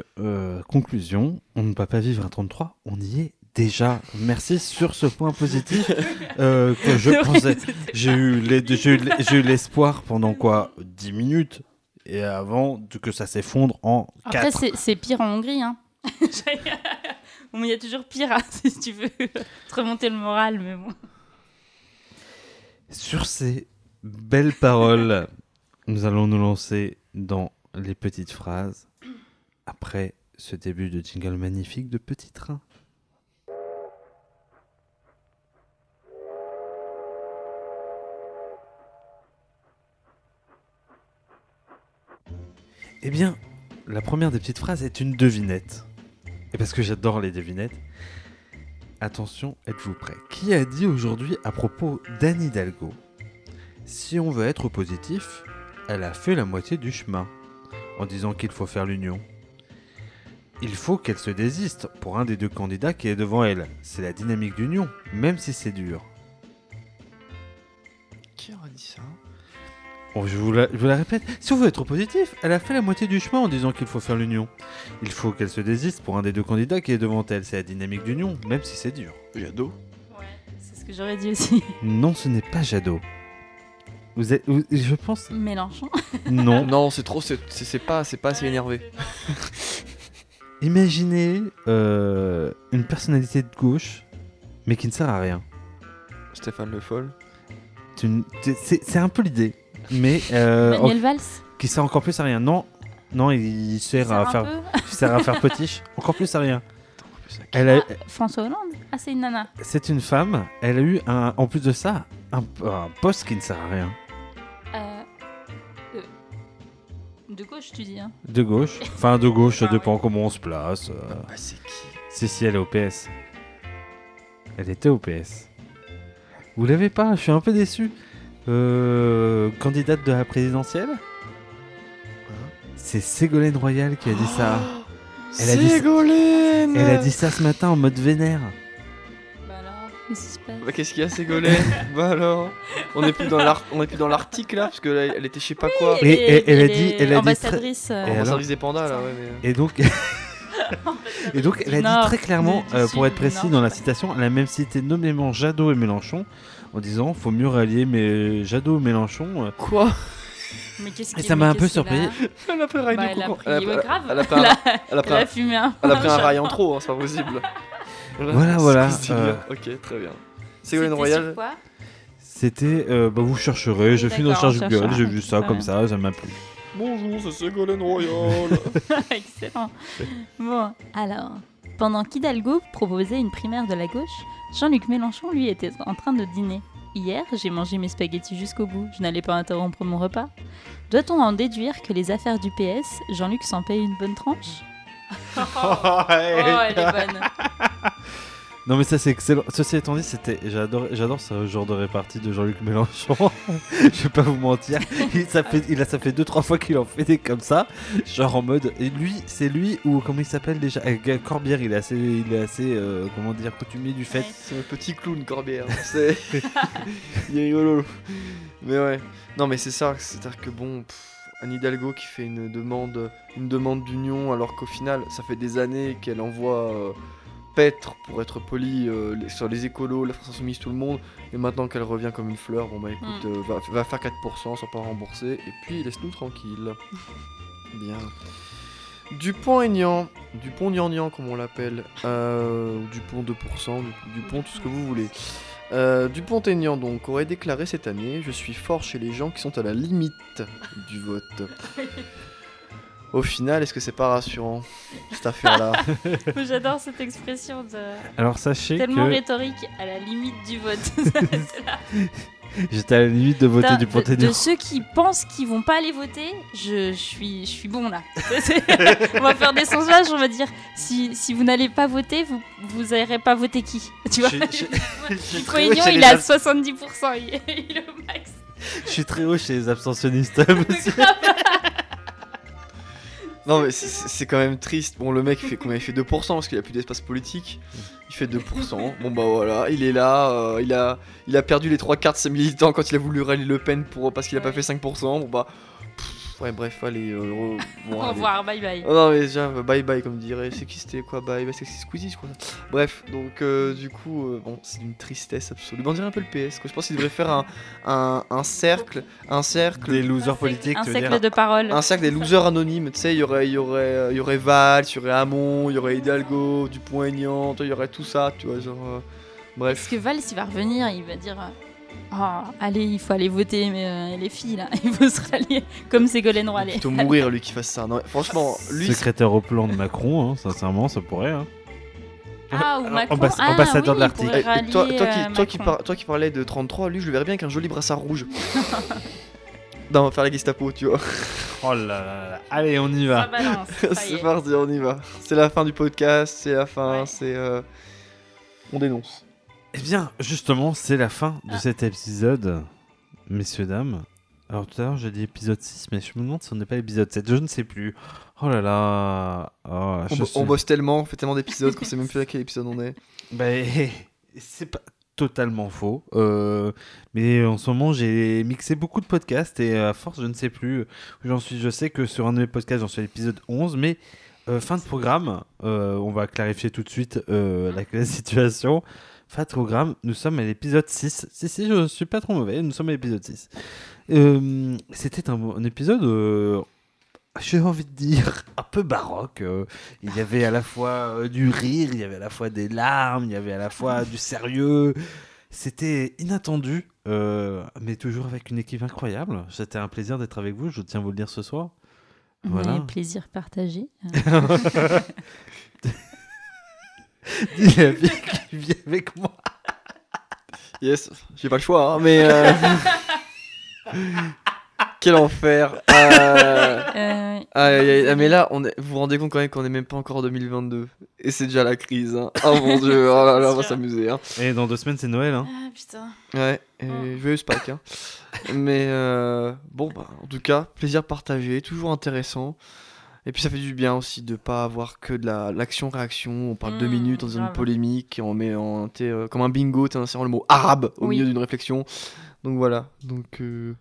conclusion, on ne va pas vivre à 33, on y est déjà. Merci sur ce point positif euh, que je pensais. J'ai eu l'espoir pendant quoi 10 minutes et avant que ça s'effondre en Après, 4. c'est c'est pire en Hongrie. Hein. Bon, Il y a toujours pire hein, si tu veux te remonter le moral, mais bon. Sur ces belles paroles, nous allons nous lancer dans les petites phrases après ce début de jingle magnifique de Petit Train. Eh bien, la première des petites phrases est une devinette. Et parce que j'adore les devinettes, Attention, êtes-vous prêts? Qui a dit aujourd'hui à propos d'Anne Hidalgo Si on veut être positif, elle a fait la moitié du chemin en disant qu'il faut faire l'union. Il faut qu'elle se désiste pour un des deux candidats qui est devant elle. C'est la dynamique d'union, même si c'est dur. Oh, je, vous la, je vous la répète, si on veut être positif, elle a fait la moitié du chemin en disant qu'il faut faire l'union. Il faut qu'elle se désiste pour un des deux candidats qui est devant elle. C'est la dynamique d'union, même si c'est dur. Jadot Ouais, c'est ce que j'aurais dit aussi. Non, ce n'est pas Jadot. Vous êtes, vous- je pense. Mélenchon. Non. Non, c'est trop, c'est c'est- c'est pas, c'est pas assez énervé. Imaginez euh, une personnalité de gauche, mais qui ne sert à rien. Stéphane Le Foll. C'est une- c'est- C'est c'est un peu l'idée, mais euh, Manuel Valls. en- qui sert encore plus à rien. Non, non, il sert Sert à faire, il sert à faire potiche. Encore plus à rien. Elle a- Ah, François Hollande. Ah, c'est une nana. c'est une femme. Elle a eu un, en plus de ça, un, un poste qui ne sert à rien. Euh, euh, de gauche, tu dis. Hein. De gauche, enfin de gauche, ça dépend comment on se place. euh. Ah, c'est qui? Si, si, elle est au PS. Elle était au PS. Vous l'avez pas? Je suis un peu déçu. Euh, candidate de la présidentielle C'est Ségolène Royal qui a dit ça. Elle a dit- Ségolène Elle a dit ça ce matin en mode vénère. Bah alors, qu'est-ce qui se passe Bah, Qu'est-ce qu'il y a, Ségolène Bah alors On est plus dans l'art- on est plus dans l'article là, parce que là, elle était je sais pas quoi. Et- et- elle a dit- elle a dit ambassadrice. euh, Et alors des pandas là, ouais, mais. Et donc, et donc elle a dit très clairement, euh, pour être précis dans la citation, elle a même cité nommément Jadot et Mélenchon en disant faut mieux rallier mais Jadot et Mélenchon. euh, Quoi Mais qu'est-ce Et ça m'a un peu surpris. Elle a pris un rail Bah, du elle a pris- un- a- elle a pris Elle un- a fumé un. elle a pris un rail en trop, hein, c'est pas possible. Voilà, voilà, veux dire. Ok, très bien. Ségolène Royal. C'était, euh, bah, vous chercherez, Oui, j'ai fait une recherche Google, j'ai vu ça comme ça, ça m'a plu. Bonjour, c'est Ségolène Royal. Excellent. Bon, alors, pendant qu'Hidalgo proposait une primaire de la gauche, Jean-Luc Mélenchon, lui, était en train de dîner. Hier, j'ai mangé mes spaghettis jusqu'au bout. Je n'allais pas interrompre mon repas. Doit-on en déduire que les affaires du PS, Jean-Luc s'en paye une bonne tranche? Oh, elle est bonne. Non mais ça c'est excellent. Ceci étant dit, c'était, j'adore, j'adore ce genre de répartie de Jean-Luc Mélenchon. Je vais pas vous mentir, ça fait, il a, ça fait deux trois fois qu'il en fait des comme ça, genre en mode. Et lui, c'est lui ou comment il s'appelle déjà? Euh, Corbière, il est assez, il est assez, euh, comment dire, coutumier du fait. C'est le petit clown Corbière. Il est rigolo. Mais ouais. Non, mais c'est ça. C'est-à-dire que bon. pff, Anne Hidalgo qui fait une demande, une demande d'union, alors qu'au final, ça fait des années qu'elle envoie euh, pour être poli, euh, sur les écolos, la France Insoumise, tout le monde. Et maintenant qu'elle revient comme une fleur, bon bah écoute, Mm. euh, va, va faire 4%, sans pas rembourser. Et puis laisse-nous tranquille. Bien. Dupont-Aignan, Dupont-Nian-Nian comme on l'appelle, euh, Dupont 2%, du- Dupont tout ce que vous voulez. Euh, Dupont-Aignan donc aurait déclaré cette année Je suis fort chez les gens qui sont à la limite du vote. Au final, est-ce que c'est pas rassurant cette affaire-là J'adore cette expression de... Alors sachez tellement que rhétorique à la limite du vote. J'étais à la limite de voter du de, Panthéon. de ceux qui pensent qu'ils vont pas aller voter, je, je suis, je suis bon là. On va faire des sondages, on va dire si, si vous n'allez pas voter, vous vous n'irez pas voter qui Tu vois? Chez il est à abs- 70%, il est, il est au max. Je suis très haut chez les abstentionnistes. Non, mais c'est- quand même triste. Bon, le mec, fait combien? Il fait 2% parce qu'il a plus d'espace politique. Il fait 2%. Bon, bah voilà, il est là. euh, il, a, il a perdu les trois quarts de ses militants quand il a voulu rallier Le Pen pour, parce qu'il a pas fait 5%. Bon, bah. Ouais, bref, allez. euh, re- bon, Au revoir, bye bye. Oh non mais déjà bye bye comme dirait c'est qui c'était quoi bye bye c'est c'est Squeezie je crois bref donc euh, du coup euh, bon c'est d'une tristesse absolue on dirait un peu le PS quoi. je pense qu'il devrait faire un, un, un cercle un cercle Des losers politiques, Un tu veux cercle dire de parole. un cercle des losers anonymes tu sais il y aurait il y aurait euh, il y aurait Val il y aurait Hamon il y aurait Hidalgo Dupont-Aignan il y aurait tout ça tu vois genre euh, Est-ce bref que Valls, il va revenir, il va dire euh, Oh, allez, il faut aller voter, mais euh, les filles, là, il faut se rallier comme Ségolène Roy. allez. plutôt mourir lui qui fasse ça non franchement lui Secrétaire au plan de Macron, hein, sincèrement, ça pourrait. hein. Ah, ou Macron. Ambass- ah, ambassadeur oui, de l'Arctique. Eh, rallier, toi, toi, qui, euh, toi, qui Macron. par- toi qui parlais de 33, lui je le verrais bien avec un joli brassard rouge. Non, faire la Gestapo, tu vois. Oh là là là. Allez, on y va. c'est est. parti, on y va. C'est la fin du podcast, c'est la fin, Ouais. c'est. euh, On dénonce. Eh bien, justement, c'est la fin de Ah. cet épisode, messieurs, dames. Alors tout à l'heure, j'ai dit épisode 6, mais je me demande si on n'est pas épisode 7. Je ne sais plus. Oh là là. Oh, On, je bo- suis- on bosse tellement, on fait tellement d'épisodes qu'on sait même plus à quel épisode on est. Ben, c'est pas totalement faux. Euh, mais en ce moment, j'ai mixé beaucoup de podcasts et à force, je ne sais plus où j'en suis. Je sais que sur un de mes podcasts, j'en suis à l'épisode 11, mais euh, fin de programme, euh, on va clarifier tout de suite euh, la, la situation. Programme, nous sommes à l'épisode 6. Si, si, je suis pas trop mauvais, nous sommes à l'épisode 6. Euh, C'était un, un épisode, euh, j'ai envie de dire, un peu baroque. euh. il y avait à la fois du rire, il y avait à la fois des larmes, il y avait à la fois du sérieux. C'était inattendu, mais toujours avec une équipe incroyable. C'était un plaisir d'être avec vous, je tiens à vous le dire ce soir. Voilà. Ouais, plaisir partagé. Qui vient avec moi. Yes, j'ai pas le choix, hein, mais. euh, Quel enfer. Euh, euh. Ah, mais là, on est... vous vous rendez compte quand même qu'on est même pas encore en 2022. Et c'est déjà la crise. Hein. Oh mon dieu, oh là là, on va s'amuser. Hein. Et dans deux semaines, c'est Noël. Hein. Ah putain. Ouais, et Mm. joyeuse Pâques. Hein. Mais euh, bon, bah, en tout cas, plaisir partagé, toujours intéressant. Et puis ça fait du bien aussi de pas avoir que de la- l'action-réaction. On parle deux Mm, minutes, on dit une polémique, et on met en, t'es, euh, comme un bingo, t'es insérant le mot arabe au Oui. milieu d'une réflexion. Donc voilà, donc euh,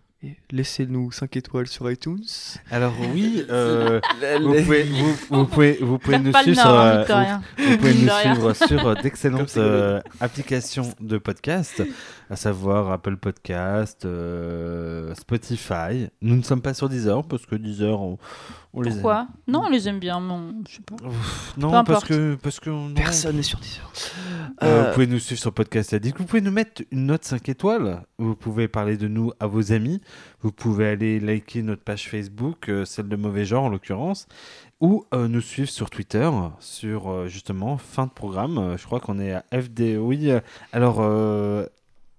laissez-nous 5 étoiles sur iTunes. Alors oui, euh, vous, pouvez, vous, vous pouvez, vous pouvez Perds nous suivre nord, sur, euh. Vous pouvez nous suivre sur Comme d'excellentes euh, applications de podcast, à savoir Apple Podcast, euh, Spotify. Nous ne sommes pas sur Deezer parce que Deezer, on, on les aime. Pourquoi Non, on les aime bien, mais on- je sais pas. Ouf, Peu Non, parce que parce que non. Personne n'est sur Deezer. Euh, Euh, Vous pouvez nous suivre sur Podcast Addict. Vous pouvez nous mettre une note 5 étoiles. Vous pouvez parler de nous à vos amis. Vous pouvez aller liker notre page Facebook, euh, celle de Mauvais Genre en l'occurrence. Ou euh, nous suivre sur Twitter, sur euh, justement fin de programme. Euh, je crois qu'on est à FD. Oui, euh, alors euh,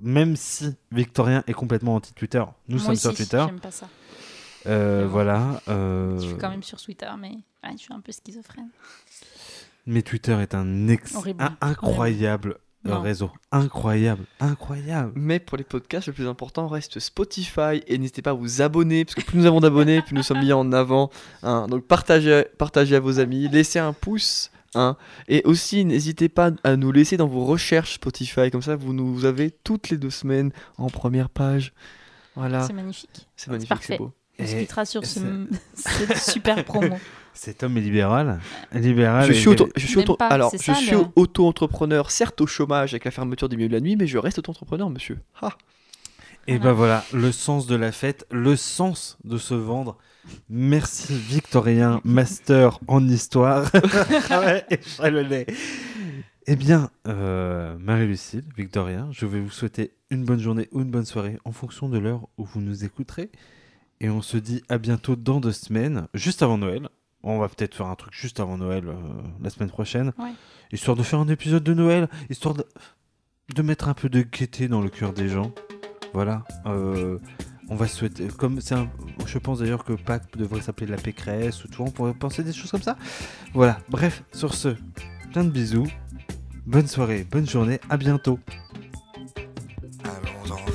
même si Victorien est complètement anti-Twitter, nous Moi sommes aussi, sur Twitter. J'aime pas ça. Euh, voilà. euh, Je suis quand même sur Twitter, mais ouais, je suis un peu schizophrène. Mais Twitter est un, ex- un incroyable euh, Non. réseau. Incroyable. Incroyable. Mais pour les podcasts, le plus important reste Spotify. Et n'hésitez pas à vous abonner, parce que plus nous avons d'abonnés, plus nous sommes mis en avant. hein. Donc partagez, partagez à vos amis, laissez un pouce. hein. Et aussi, n'hésitez pas à nous laisser dans vos recherches Spotify. Comme ça, vous nous avez toutes les deux semaines en première page. Voilà, C'est magnifique. c'est magnifique, c'est beau. On se Et quittera sur ce, c'est- cette super promo. Cet homme est libéral. Libéral. Je suis, auto, je suis, Même auto- pas, alors, c'est je ça, suis le- auto-entrepreneur, certes au chômage avec la fermeture du milieu de la nuit, mais je reste auto-entrepreneur, monsieur. Ah. Et ben voilà, le sens de la fête, le sens de se vendre. Merci Victorien, master en histoire. Ah ouais, et je ferai le nez. Eh bien, euh, Marie-Lucille, Victorien, je vais vous souhaiter une bonne journée ou une bonne soirée en fonction de l'heure où vous nous écouterez. Et on se dit à bientôt dans deux semaines, juste avant Noël. On va peut-être faire un truc juste avant Noël euh, la semaine prochaine. Histoire de faire un épisode de Noël, histoire de, mettre un peu de gaieté dans le cœur des gens. Voilà. Euh, on va souhaiter. Comme c'est je pense d'ailleurs que Pâques devrait s'appeler la pécresse ou tout. On pourrait penser des choses comme ça. Voilà. Bref, sur ce, plein de bisous. Bonne soirée, bonne journée. À bientôt. Allons-en.